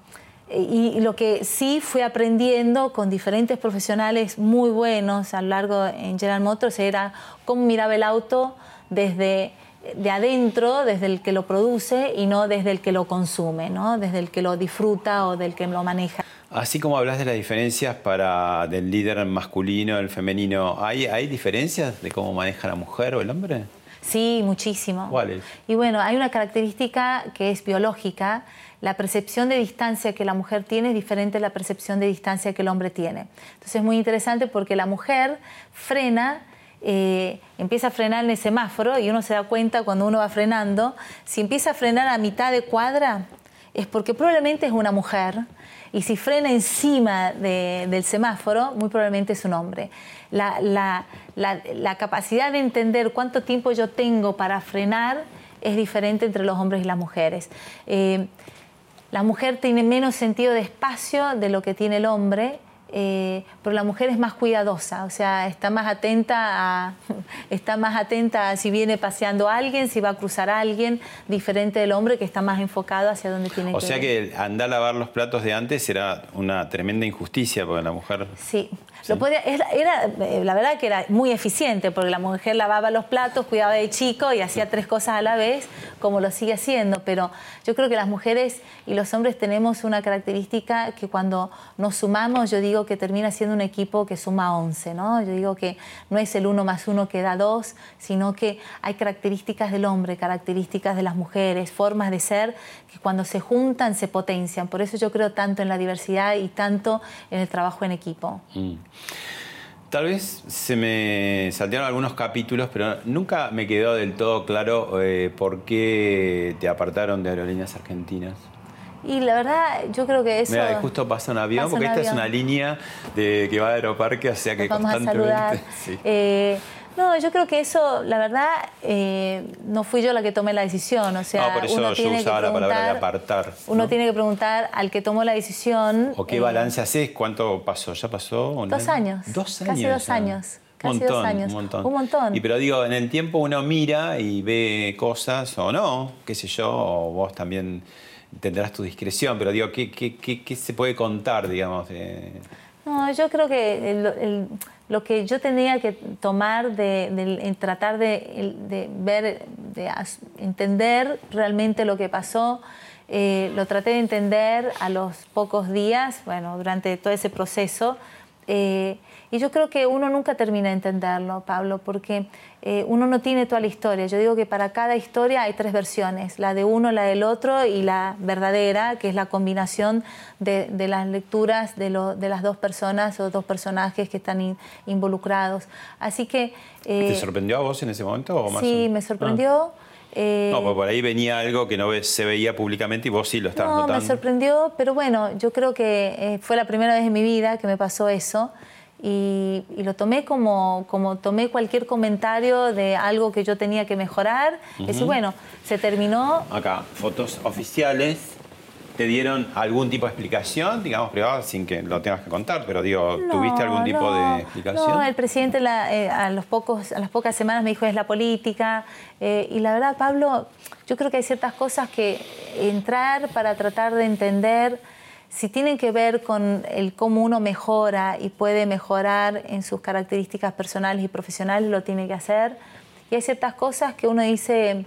y, y lo que sí fui aprendiendo con diferentes profesionales muy buenos a lo largo en General Motors era cómo miraba el auto desde de adentro, desde el que lo produce y no desde el que lo consume, ¿no? desde el que lo disfruta o del que lo maneja. Así como hablas de las diferencias para del líder masculino, el femenino, ¿hay, ¿hay diferencias de cómo maneja la mujer o el hombre? Sí, muchísimo. ¿Cuáles? Y bueno, hay una característica que es biológica. La percepción de distancia que la mujer tiene es diferente a la percepción de distancia que el hombre tiene. Entonces es muy interesante porque la mujer frena eh, empieza a frenar en el semáforo y uno se da cuenta cuando uno va frenando, si empieza a frenar a mitad de cuadra, es porque probablemente es una mujer y si frena encima del semáforo, muy probablemente es un hombre. La, capacidad de entender cuánto tiempo yo tengo para frenar es diferente entre los hombres y las mujeres. Eh, la mujer tiene menos sentido de espacio de lo que tiene el hombre eh, pero la mujer es más cuidadosa, o sea, está más atenta a, *laughs* está más atenta a si viene paseando alguien, si va a cruzar a alguien, diferente del hombre que está más enfocado hacia donde tiene que ir. O sea que andar a lavar los platos de antes era una tremenda injusticia porque la mujer... Sí, era, eh, la verdad que era muy eficiente porque la mujer lavaba los platos, cuidaba de chico y hacía tres cosas a la vez, como lo sigue haciendo. Pero yo creo que las mujeres y los hombres tenemos una característica que cuando nos sumamos, yo digo que termina siendo un equipo que suma 11. ¿no? Yo digo que no es el uno más uno que da dos, sino que hay características del hombre, características de las mujeres, formas de ser que cuando se juntan se potencian. Por eso yo creo tanto en la diversidad y tanto en el trabajo en equipo. Mm. Tal vez se me saltearon algunos capítulos, pero nunca me quedó del todo claro eh, por qué te apartaron de Aerolíneas Argentinas. Y la verdad, yo creo que eso. Mira, justo pasa un avión, porque esta es una línea de, que va a Aeroparque, o sea que constantemente. *laughs* Eh, no, yo creo que eso, la verdad, eh, no fui yo la que tomé la decisión. O sea, no, por eso uno tiene usaba que la palabra de apartar. Uno tiene que preguntar al que tomó la decisión. ¿O qué balance haces? ¿Cuánto pasó? ¿Ya pasó? Dos años. Dos años. Casi dos años. Casi dos años. Un montón. Un montón. Y pero digo, en el tiempo uno mira y ve cosas o no, qué sé yo, o vos también tendrás tu discreción, pero digo, ¿qué, se puede contar, digamos? No, yo creo que lo que yo tenía que tomar de, tratar de, ver, de entender realmente lo que pasó, eh, lo traté de entender a los pocos días, bueno, durante todo ese proceso. Eh, y yo creo que uno nunca termina de entenderlo, Pablo, porque eh, uno no tiene toda la historia. Yo digo que para cada historia hay tres versiones, la de uno, la del otro y la verdadera, que es la combinación de, las lecturas de, las dos personas o dos personajes que están involucrados. Así que... Eh, ¿Te sorprendió a vos en ese momento? O más sí, me sorprendió. Ah. Eh, no, porque por ahí venía algo que no se veía públicamente y vos sí lo estabas no, notando. No, me sorprendió, pero bueno, yo creo que fue la primera vez en mi vida que me pasó eso y, lo tomé como, como tomé cualquier comentario de algo que yo tenía que mejorar. Y decir, bueno, se terminó. Acá, fotos oficiales. ¿Te dieron algún tipo de explicación, digamos, privada, sin que lo tengas que contar? Pero digo, ¿tuviste algún tipo de explicación? No, el presidente eh, a, los pocos, a las pocas semanas me dijo es la política. Eh, y la verdad, Pablo, yo creo que hay ciertas cosas que entrar para tratar de entender si tienen que ver con el cómo uno mejora y puede mejorar en sus características personales y profesionales, lo tiene que hacer. Y hay ciertas cosas que uno dice,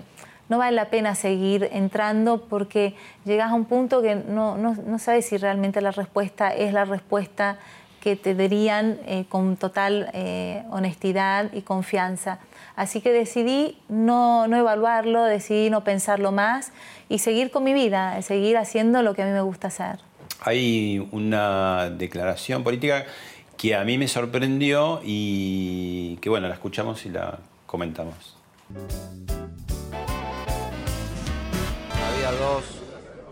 no vale la pena seguir entrando porque llegas a un punto que no, no, sabes si realmente la respuesta es la respuesta que te darían eh, con total eh, honestidad y confianza. Así que decidí no, no evaluarlo, decidí no pensarlo más y seguir con mi vida, seguir haciendo lo que a mí me gusta hacer hay una declaración política que a mí me sorprendió y que bueno, la escuchamos y la comentamos. Dos,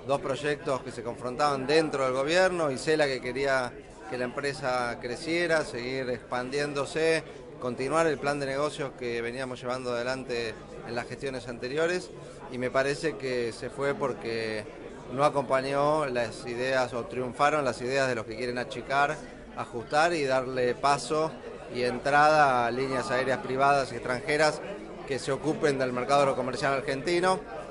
dos proyectos que se confrontaban dentro del gobierno, y que quería que la empresa creciera, seguir expandiéndose, continuar el plan de negocios que veníamos llevando adelante en las gestiones anteriores. Y me parece que se fue porque no acompañó las ideas o triunfaron las ideas de los que quieren achicar, ajustar y darle paso y entrada a líneas aéreas privadas y extranjeras que se ocupen del mercado comercial argentino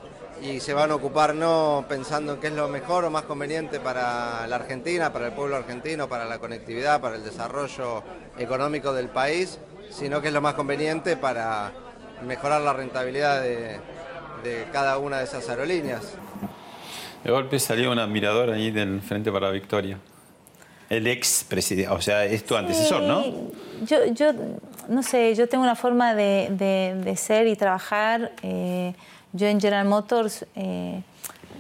y se van a ocupar no pensando en qué es lo mejor o más conveniente para la Argentina, para el pueblo argentino, para la conectividad, para el desarrollo económico del país, sino que es lo más conveniente para mejorar la rentabilidad de, de cada una de esas aerolíneas. De golpe salió un admirador ahí del Frente para la Victoria. El ex presidente, o sea, es tu antecesor, ¿no? Yo, yo, no sé, yo tengo una forma de, ser y trabajar. Eh, yo en General Motors eh,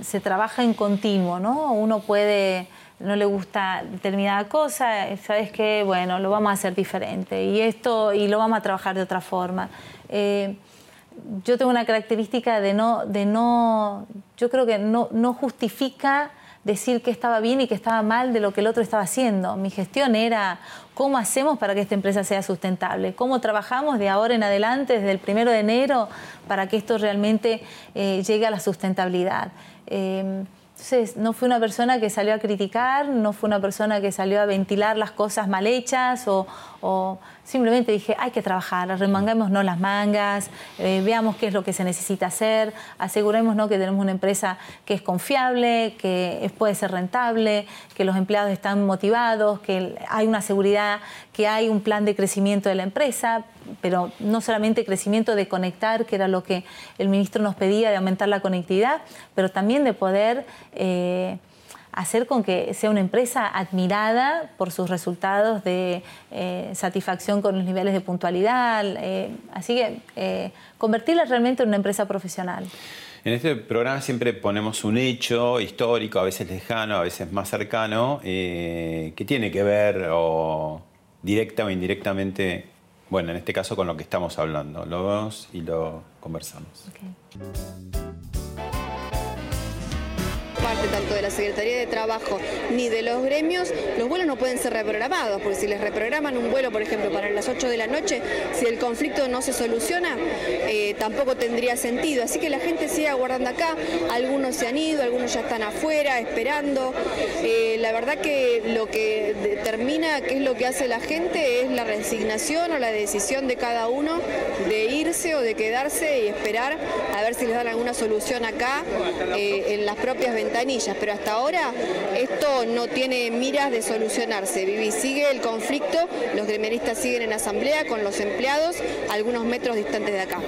se trabaja en continuo, ¿no? Uno puede no le gusta determinada cosa, ¿sabes qué? Bueno, lo vamos a hacer diferente y esto, y lo vamos a trabajar de otra forma. Eh, yo tengo una característica de no, de no yo creo que no, no justifica decir que estaba bien y que estaba mal de lo que el otro estaba haciendo. Mi gestión era cómo hacemos para que esta empresa sea sustentable, cómo trabajamos de ahora en adelante, desde el primero de enero, para que esto realmente eh, llegue a la sustentabilidad. Eh, entonces, no fue una persona que salió a criticar, no fue una persona que salió a ventilar las cosas mal hechas o, simplemente dije, hay que trabajar, remangámonos las mangas, eh, veamos qué es lo que se necesita hacer, asegurémonos que tenemos una empresa que es confiable, que puede ser rentable, que los empleados están motivados, que hay una seguridad, que hay un plan de crecimiento de la empresa, pero no solamente crecimiento de conectar, que era lo que el ministro nos pedía, de aumentar la conectividad, pero también de poder... Eh, hacer con que sea una empresa admirada por sus resultados de eh, satisfacción con los niveles de puntualidad. Eh, así que convertirla realmente en una empresa profesional. En este programa siempre ponemos un hecho histórico, a veces lejano, a veces más cercano, que tiene que ver o directa o indirectamente bueno, en este caso con lo que estamos hablando. Lo vemos y lo conversamos parte tanto de la Secretaría de Trabajo ni de los gremios, los vuelos no pueden ser reprogramados, porque si les reprograman un vuelo, por ejemplo, para las 8 de la noche, si el conflicto no se soluciona, eh, tampoco tendría sentido. Así que la gente sigue aguardando acá, algunos se han ido, algunos ya están afuera, esperando. Eh, la verdad que lo que determina qué es lo que hace la gente es la resignación o la decisión de cada uno de o de quedarse y esperar a ver si les dan alguna solución acá eh, en las propias ventanas pero hasta ahora esto no tiene miras de solucionarse. Vivi sigue el conflicto, los gremiaristas siguen en asamblea con los empleados algunos metros distantes de acá.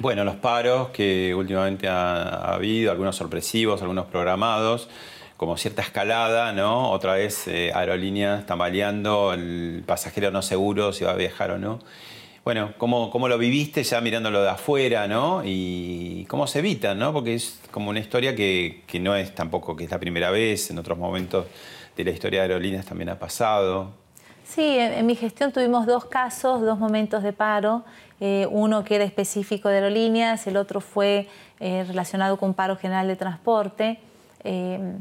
Bueno, los paros que últimamente ha, habido, algunos sorpresivos, algunos programados, como cierta escalada, ¿no? Otra vez eh, aerolíneas tambaleando, el pasajero no seguro si va a viajar o no. Bueno, ¿cómo, ¿cómo, lo viviste ya mirándolo de afuera, ¿no? Y cómo se evitan, ¿no? Porque es como una historia que, que, no es tampoco que es la primera vez, en otros momentos de la historia de aerolíneas también ha pasado. Sí, en, mi gestión tuvimos dos casos, dos momentos de paro, eh, uno que era específico de aerolíneas, el otro fue eh, relacionado con paro general de transporte. Eh,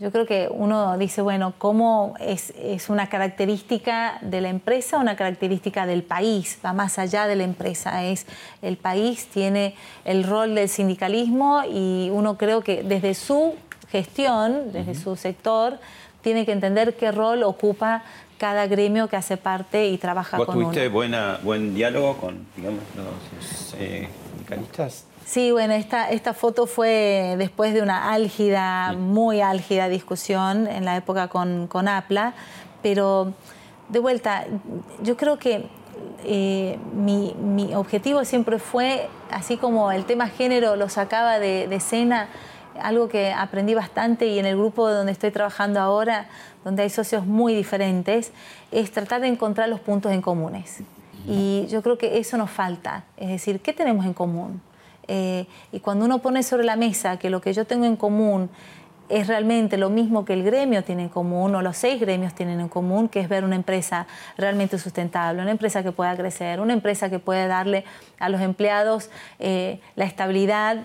yo creo que uno dice, bueno, ¿cómo es, una característica de la empresa, una característica del país? Va más allá de la empresa. Es, el país tiene el rol del sindicalismo y uno creo que desde su gestión, desde su sector, tiene que entender qué rol ocupa cada gremio que hace parte y trabaja ¿Vos con tuviste buena, buen diálogo con digamos, los eh, sindicalistas? Sí, bueno, esta, esta foto fue después de una álgida, muy álgida discusión en la época con, con APLA, pero de vuelta, yo creo que eh, mi, mi, objetivo siempre fue, así como el tema género lo sacaba de, de escena, algo que aprendí bastante y en el grupo donde estoy trabajando ahora, donde hay socios muy diferentes, es tratar de encontrar los puntos en comunes. Y yo creo que eso nos falta, es decir, ¿qué tenemos en común? Eh, y cuando uno pone sobre la mesa que lo que yo tengo en común es realmente lo mismo que el gremio tiene en común o los seis gremios tienen en común, que es ver una empresa realmente sustentable, una empresa que pueda crecer, una empresa que pueda darle a los empleados eh, la estabilidad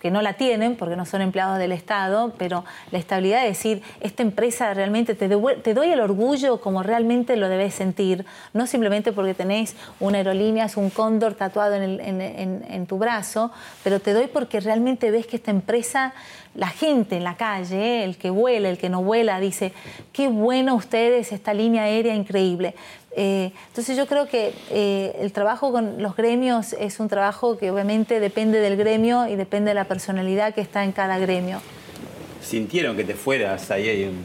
que no la tienen porque no son empleados del Estado, pero la estabilidad de decir, esta empresa realmente te, te doy el orgullo como realmente lo debes sentir, no simplemente porque tenéis una aerolínea, un cóndor tatuado en, en, tu brazo, pero te doy porque realmente ves que esta empresa, la gente en la calle, el que vuela, el que no vuela, dice, qué bueno ustedes, esta línea aérea increíble. Eh, entonces yo creo que eh, el trabajo con los gremios es un trabajo que obviamente depende del gremio y depende de la personalidad que está en cada gremio. ¿Sintieron que te fueras? Ahí hay un...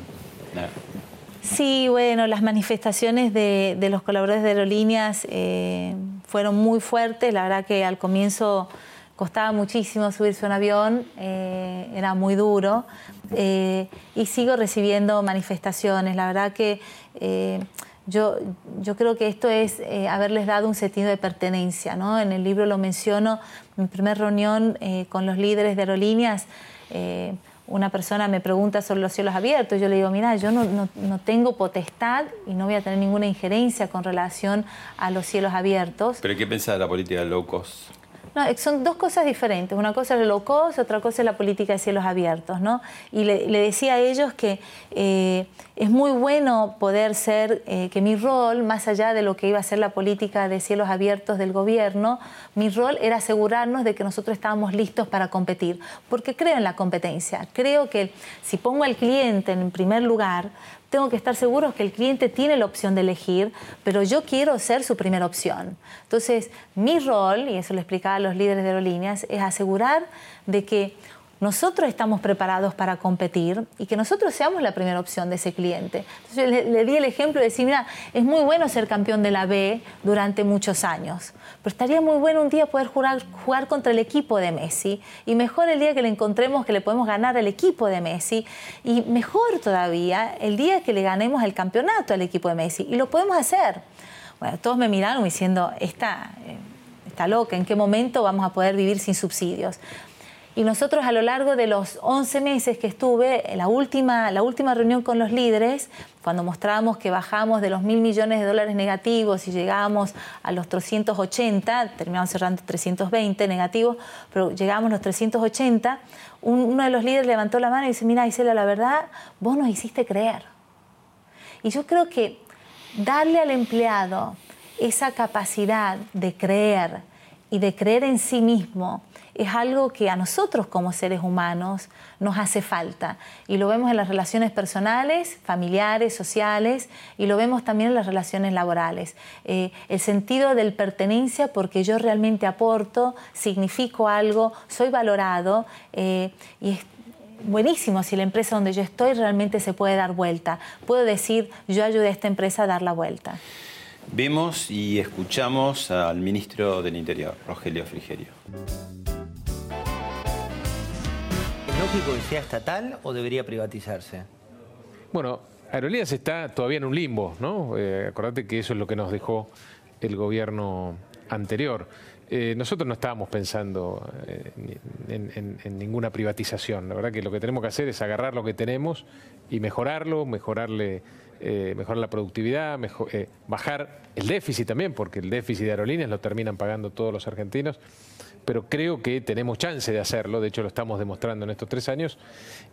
Sí, bueno, las manifestaciones de, los colaboradores de aerolíneas eh, fueron muy fuertes. La verdad que al comienzo costaba muchísimo subirse a un avión, era muy duro. y sigo recibiendo manifestaciones. La verdad que yo, yo creo que esto es eh, haberles dado un sentido de pertenencia. ¿no? En el libro lo menciono, en mi primera reunión eh, con los líderes de aerolíneas, eh, una persona me pregunta sobre los cielos abiertos, yo le digo, mira, yo no, no, tengo potestad y no voy a tener ninguna injerencia con relación a los cielos abiertos. ¿Pero qué piensa de la política de low cost? No, son dos cosas diferentes. Una cosa es el low cost, otra cosa es la política de cielos abiertos. ¿no? Y le, decía a ellos que eh, es muy bueno poder ser, eh, que mi rol, más allá de lo que iba a ser la política de cielos abiertos del gobierno, mi rol era asegurarnos de que nosotros estábamos listos para competir. Porque creo en la competencia. Creo que si pongo al cliente en primer lugar, tengo que estar seguro que el cliente tiene la opción de elegir, pero yo quiero ser su primera opción. Entonces, mi rol, y eso lo explicaba a los líderes de aerolíneas, es asegurar de que nosotros estamos preparados para competir y que nosotros seamos la primera opción de ese cliente. Entonces le, di el ejemplo de decir, mira, es muy bueno ser campeón de la B durante muchos años, pero estaría muy bueno un día poder jugar, jugar contra el equipo de Messi y mejor el día que le encontremos que le podemos ganar al equipo de Messi y mejor todavía el día que le ganemos el campeonato al equipo de Messi y lo podemos hacer. Bueno, todos me miraron diciendo, está, eh, está loca, ¿en qué momento vamos a poder vivir sin subsidios? Y nosotros a lo largo de los 11 meses que estuve, la última, la última reunión con los líderes, cuando mostrábamos que bajamos de los mil millones de dólares negativos y llegamos a los 380, terminamos cerrando 320 negativos, pero llegamos a los 380, uno de los líderes levantó la mano y dice, mira Isela, la verdad, vos nos hiciste creer. Y yo creo que darle al empleado esa capacidad de creer y de creer en sí mismo, es algo que a nosotros como seres humanos nos hace falta. Y lo vemos en las relaciones personales, familiares, sociales, y lo vemos también en las relaciones laborales. Eh, el sentido del pertenencia porque yo realmente aporto, significo algo, soy valorado eh, y es buenísimo si la empresa donde yo estoy realmente se puede dar vuelta. Puedo decir, yo ayudé a esta empresa a dar la vuelta. Vemos y escuchamos al ministro del Interior, Rogelio Frigerio que sea estatal o debería privatizarse? Bueno, Aerolíneas está todavía en un limbo, ¿no? Eh, acordate que eso es lo que nos dejó el gobierno anterior. Eh, nosotros no estábamos pensando eh, en, ninguna privatización. La verdad que lo que tenemos que hacer es agarrar lo que tenemos y mejorarlo, mejorarle, mejorar la productividad, bajar el déficit también, porque el déficit de aerolíneas lo terminan pagando todos los argentinos pero creo que tenemos chance de hacerlo, de hecho lo estamos demostrando en estos tres años,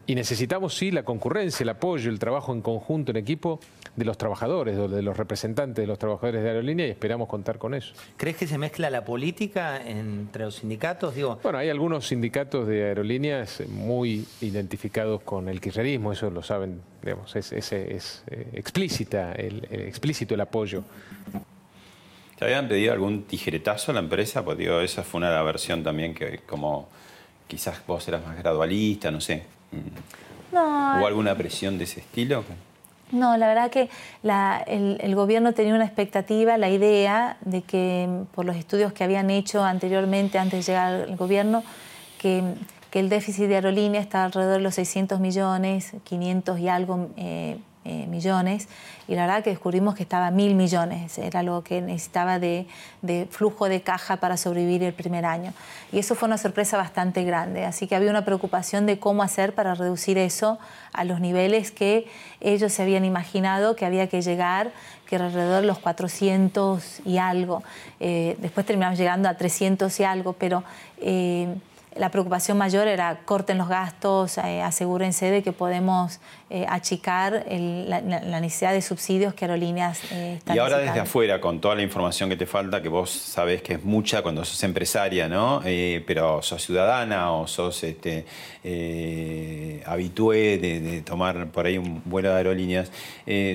y necesitamos sí la concurrencia, el apoyo, el trabajo en conjunto, en equipo de los trabajadores, de los representantes de los trabajadores de aerolínea y esperamos contar con eso. ¿Crees que se mezcla la política entre los sindicatos? Digo... Bueno, hay algunos sindicatos de aerolíneas muy identificados con el kirchnerismo, eso lo saben, digamos, es, es, eh, explícita, el, explícito el apoyo. ¿Te habían pedido algún tijeretazo a la empresa? Pues digo, esa fue una versión también que como quizás vos eras más gradualista, no sé. No. ¿Hubo alguna presión de ese estilo? No, la verdad que el, gobierno tenía una expectativa, la idea de que por los estudios que habían hecho anteriormente, antes de llegar al gobierno, que, el déficit de aerolínea está alrededor de los 600 millones, 500 y algo eh, eh, millones y la verdad que descubrimos que estaba mil millones, era lo que necesitaba de, flujo de caja para sobrevivir el primer año. Y eso fue una sorpresa bastante grande, así que había una preocupación de cómo hacer para reducir eso a los niveles que ellos se habían imaginado que había que llegar, que era alrededor de los 400 y algo. Eh, después terminamos llegando a 300 y algo, pero... Eh, la preocupación mayor era corten los gastos, eh, asegúrense de que podemos eh, achicar la, necesidad de subsidios que aerolíneas eh, están Y ahora desde afuera, con toda la información que te falta, que vos sabés que es mucha cuando sos empresaria, ¿no? pero sos ciudadana o sos este, habitué de, tomar por ahí un vuelo de aerolíneas,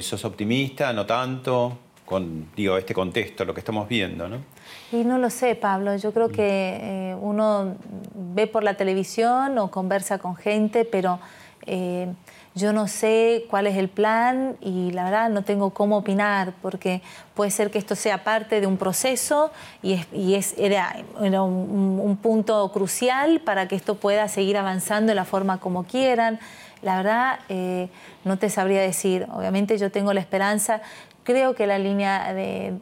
¿sos optimista, no tanto? Con digo, este contexto, lo que estamos viendo, ¿no? Y no lo sé, Pablo. Yo creo que eh, uno ve por la televisión o conversa con gente, pero eh, yo no sé cuál es el plan y la verdad no tengo cómo opinar, porque puede ser que esto sea parte de un proceso y, es, era, un, punto crucial para que esto pueda seguir avanzando de la forma como quieran. la verdad eh, no te sabría decir. Obviamente yo tengo la esperanza, creo que la línea de,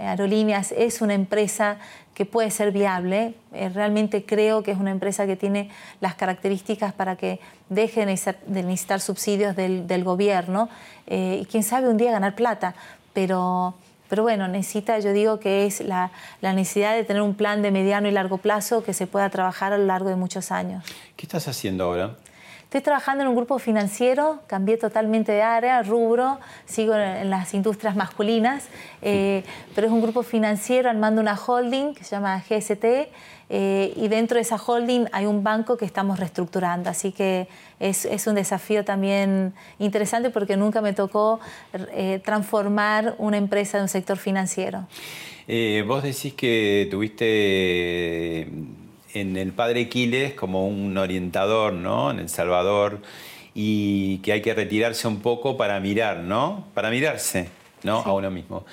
aerolíneas es una empresa que puede ser viable. Eh, realmente creo que es una empresa que tiene las características para que deje de necesitar, subsidios del, gobierno eh, y quién sabe un día ganar plata. Pero, pero bueno, necesita, yo digo que es la, la, necesidad de tener un plan de mediano y largo plazo que se pueda trabajar a lo largo de muchos años. ¿Qué estás haciendo ahora? Estoy trabajando en un grupo financiero, cambié totalmente de área, rubro, sigo en, las industrias masculinas, eh, pero es un grupo financiero armando una holding que se llama GST eh, y dentro de esa holding hay un banco que estamos reestructurando, así que es, es un desafío también interesante porque nunca me tocó eh, transformar una empresa de un sector financiero. vos decís que tuviste en el padre Quiles como un orientador, ¿no? En El Salvador, y que hay que retirarse un poco para mirar, ¿no? Para mirarse, ¿no? A uno mismo.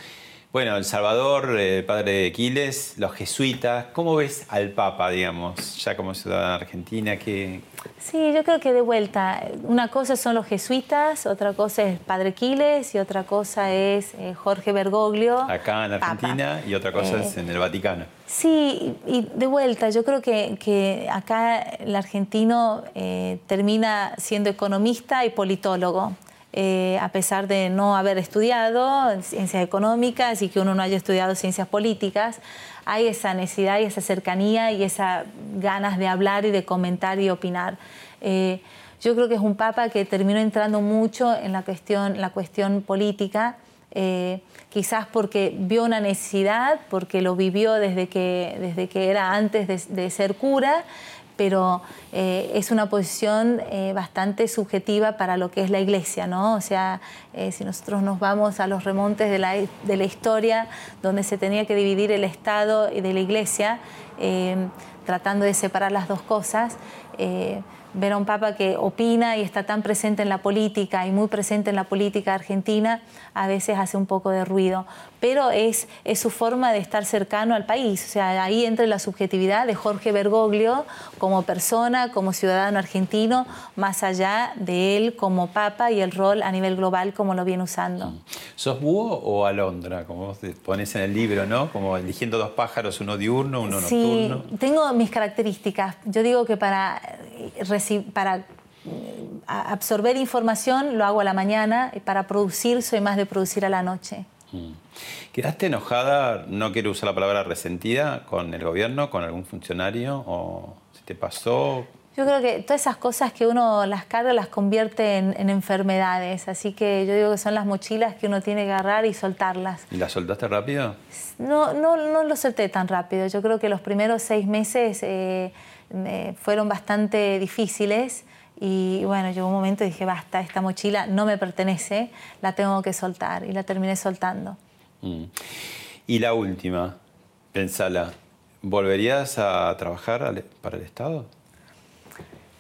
Bueno, El Salvador, el padre Quiles, los jesuitas, ¿cómo ves al Papa, digamos, ya como ciudadana argentina? que Sí, yo creo que de vuelta, una cosa son los jesuitas, otra cosa es Padre Quiles y otra cosa es eh, Jorge Bergoglio. Acá en Argentina y otra cosa es eh, en el Vaticano. Sí, y de vuelta, yo creo que, acá el argentino eh, termina siendo economista y politólogo. A pesar de no haber estudiado ciencias económicas y que uno no haya estudiado ciencias políticas, hay esa necesidad y esa cercanía y esas ganas de hablar y de comentar y opinar. Eh, yo creo que es un papa que terminó entrando mucho en la cuestión, la cuestión política, eh, quizás porque vio una necesidad, porque lo vivió desde que, desde que era antes de ser cura pero eh, es una posición eh, bastante subjetiva para lo que es la iglesia, ¿no? O sea, eh, si nosotros nos vamos a los remontes de la, de la, historia, donde se tenía que dividir el Estado y de la iglesia, tratando de separar las dos cosas, ver a un papa que opina y está tan presente en la política y muy presente en la política argentina, a veces hace un poco de ruido. Pero es, es su forma de estar cercano al país. O sea, ahí entra la subjetividad de Jorge Bergoglio como persona, como ciudadano argentino, más allá de él como papa y el rol a nivel global como lo viene usando. ¿Sos búho o alondra? Como vos pones en el libro, ¿no? Como eligiendo dos pájaros, uno diurno, uno nocturno. Sí, tengo mis características. Yo digo que para para eh, absorber información lo hago a la mañana y para producir soy más de producir a la noche. Mm. ¿Quedaste enojada, no quiero usar la palabra resentida, con el gobierno, con algún funcionario? ¿O si te pasó? Yo creo que todas esas cosas que uno las carga las convierte en, enfermedades, así que yo digo que son las mochilas que uno tiene que agarrar y soltarlas. ¿Y las soltaste rápido? No, no, no lo solté tan rápido. Yo creo que los primeros seis meses eh, fueron bastante difíciles y bueno, llegó un momento y dije, basta, esta mochila no me pertenece, la tengo que soltar y la terminé soltando. Mm. Y la última, pensala, ¿volverías a trabajar para el Estado?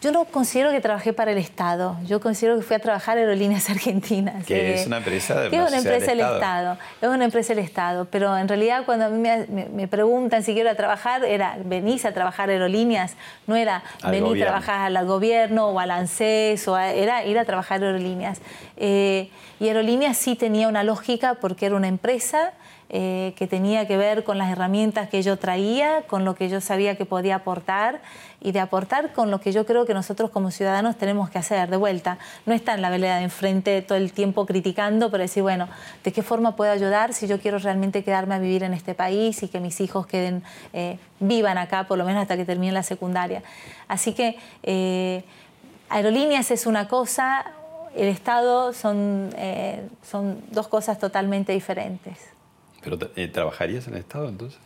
Yo no considero que trabajé para el Estado, yo considero que fui a trabajar Aerolíneas Argentinas. Que es una empresa de una empresa del Estado. Es una empresa del Estado, pero en realidad cuando a mí me, preguntan si quiero trabajar, era venís a trabajar Aerolíneas, no era venir a trabajar al gobierno o al ANSES, o era ir a trabajar Aerolíneas. Eh, y Aerolíneas sí tenía una lógica porque era una empresa eh, que tenía que ver con las herramientas que yo traía, con lo que yo sabía que podía aportar y de aportar con lo que yo creo que nosotros como ciudadanos tenemos que hacer de vuelta. No estar en la velera de enfrente todo el tiempo criticando, pero decir, bueno, ¿de qué forma puedo ayudar si yo quiero realmente quedarme a vivir en este país y que mis hijos queden, eh, vivan acá por lo menos hasta que termine la secundaria? Así que eh, aerolíneas es una cosa, el Estado son, son dos cosas totalmente diferentes. ¿Pero eh, trabajarías en el Estado entonces?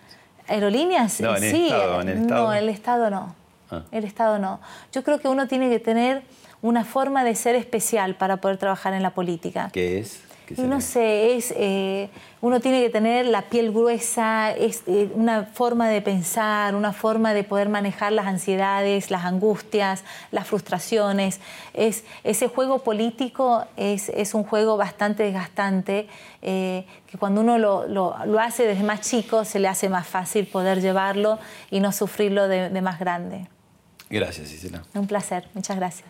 ¿Aerolíneas? No, en el sí, Estado. En el Estado. No, el Estado no. Ah. El Estado no. Yo creo que uno tiene que tener una forma de ser especial para poder trabajar en la política. ¿Qué es? No sé, es, eh, uno tiene que tener la piel gruesa, es eh, una forma de pensar, una forma de poder manejar las ansiedades, las angustias, las frustraciones. Es, ese juego político es, es un juego bastante desgastante, eh, que cuando uno lo, lo, lo, hace desde más chico se le hace más fácil poder llevarlo y no sufrirlo de, de más grande. Gracias, Isela. Un placer, muchas gracias.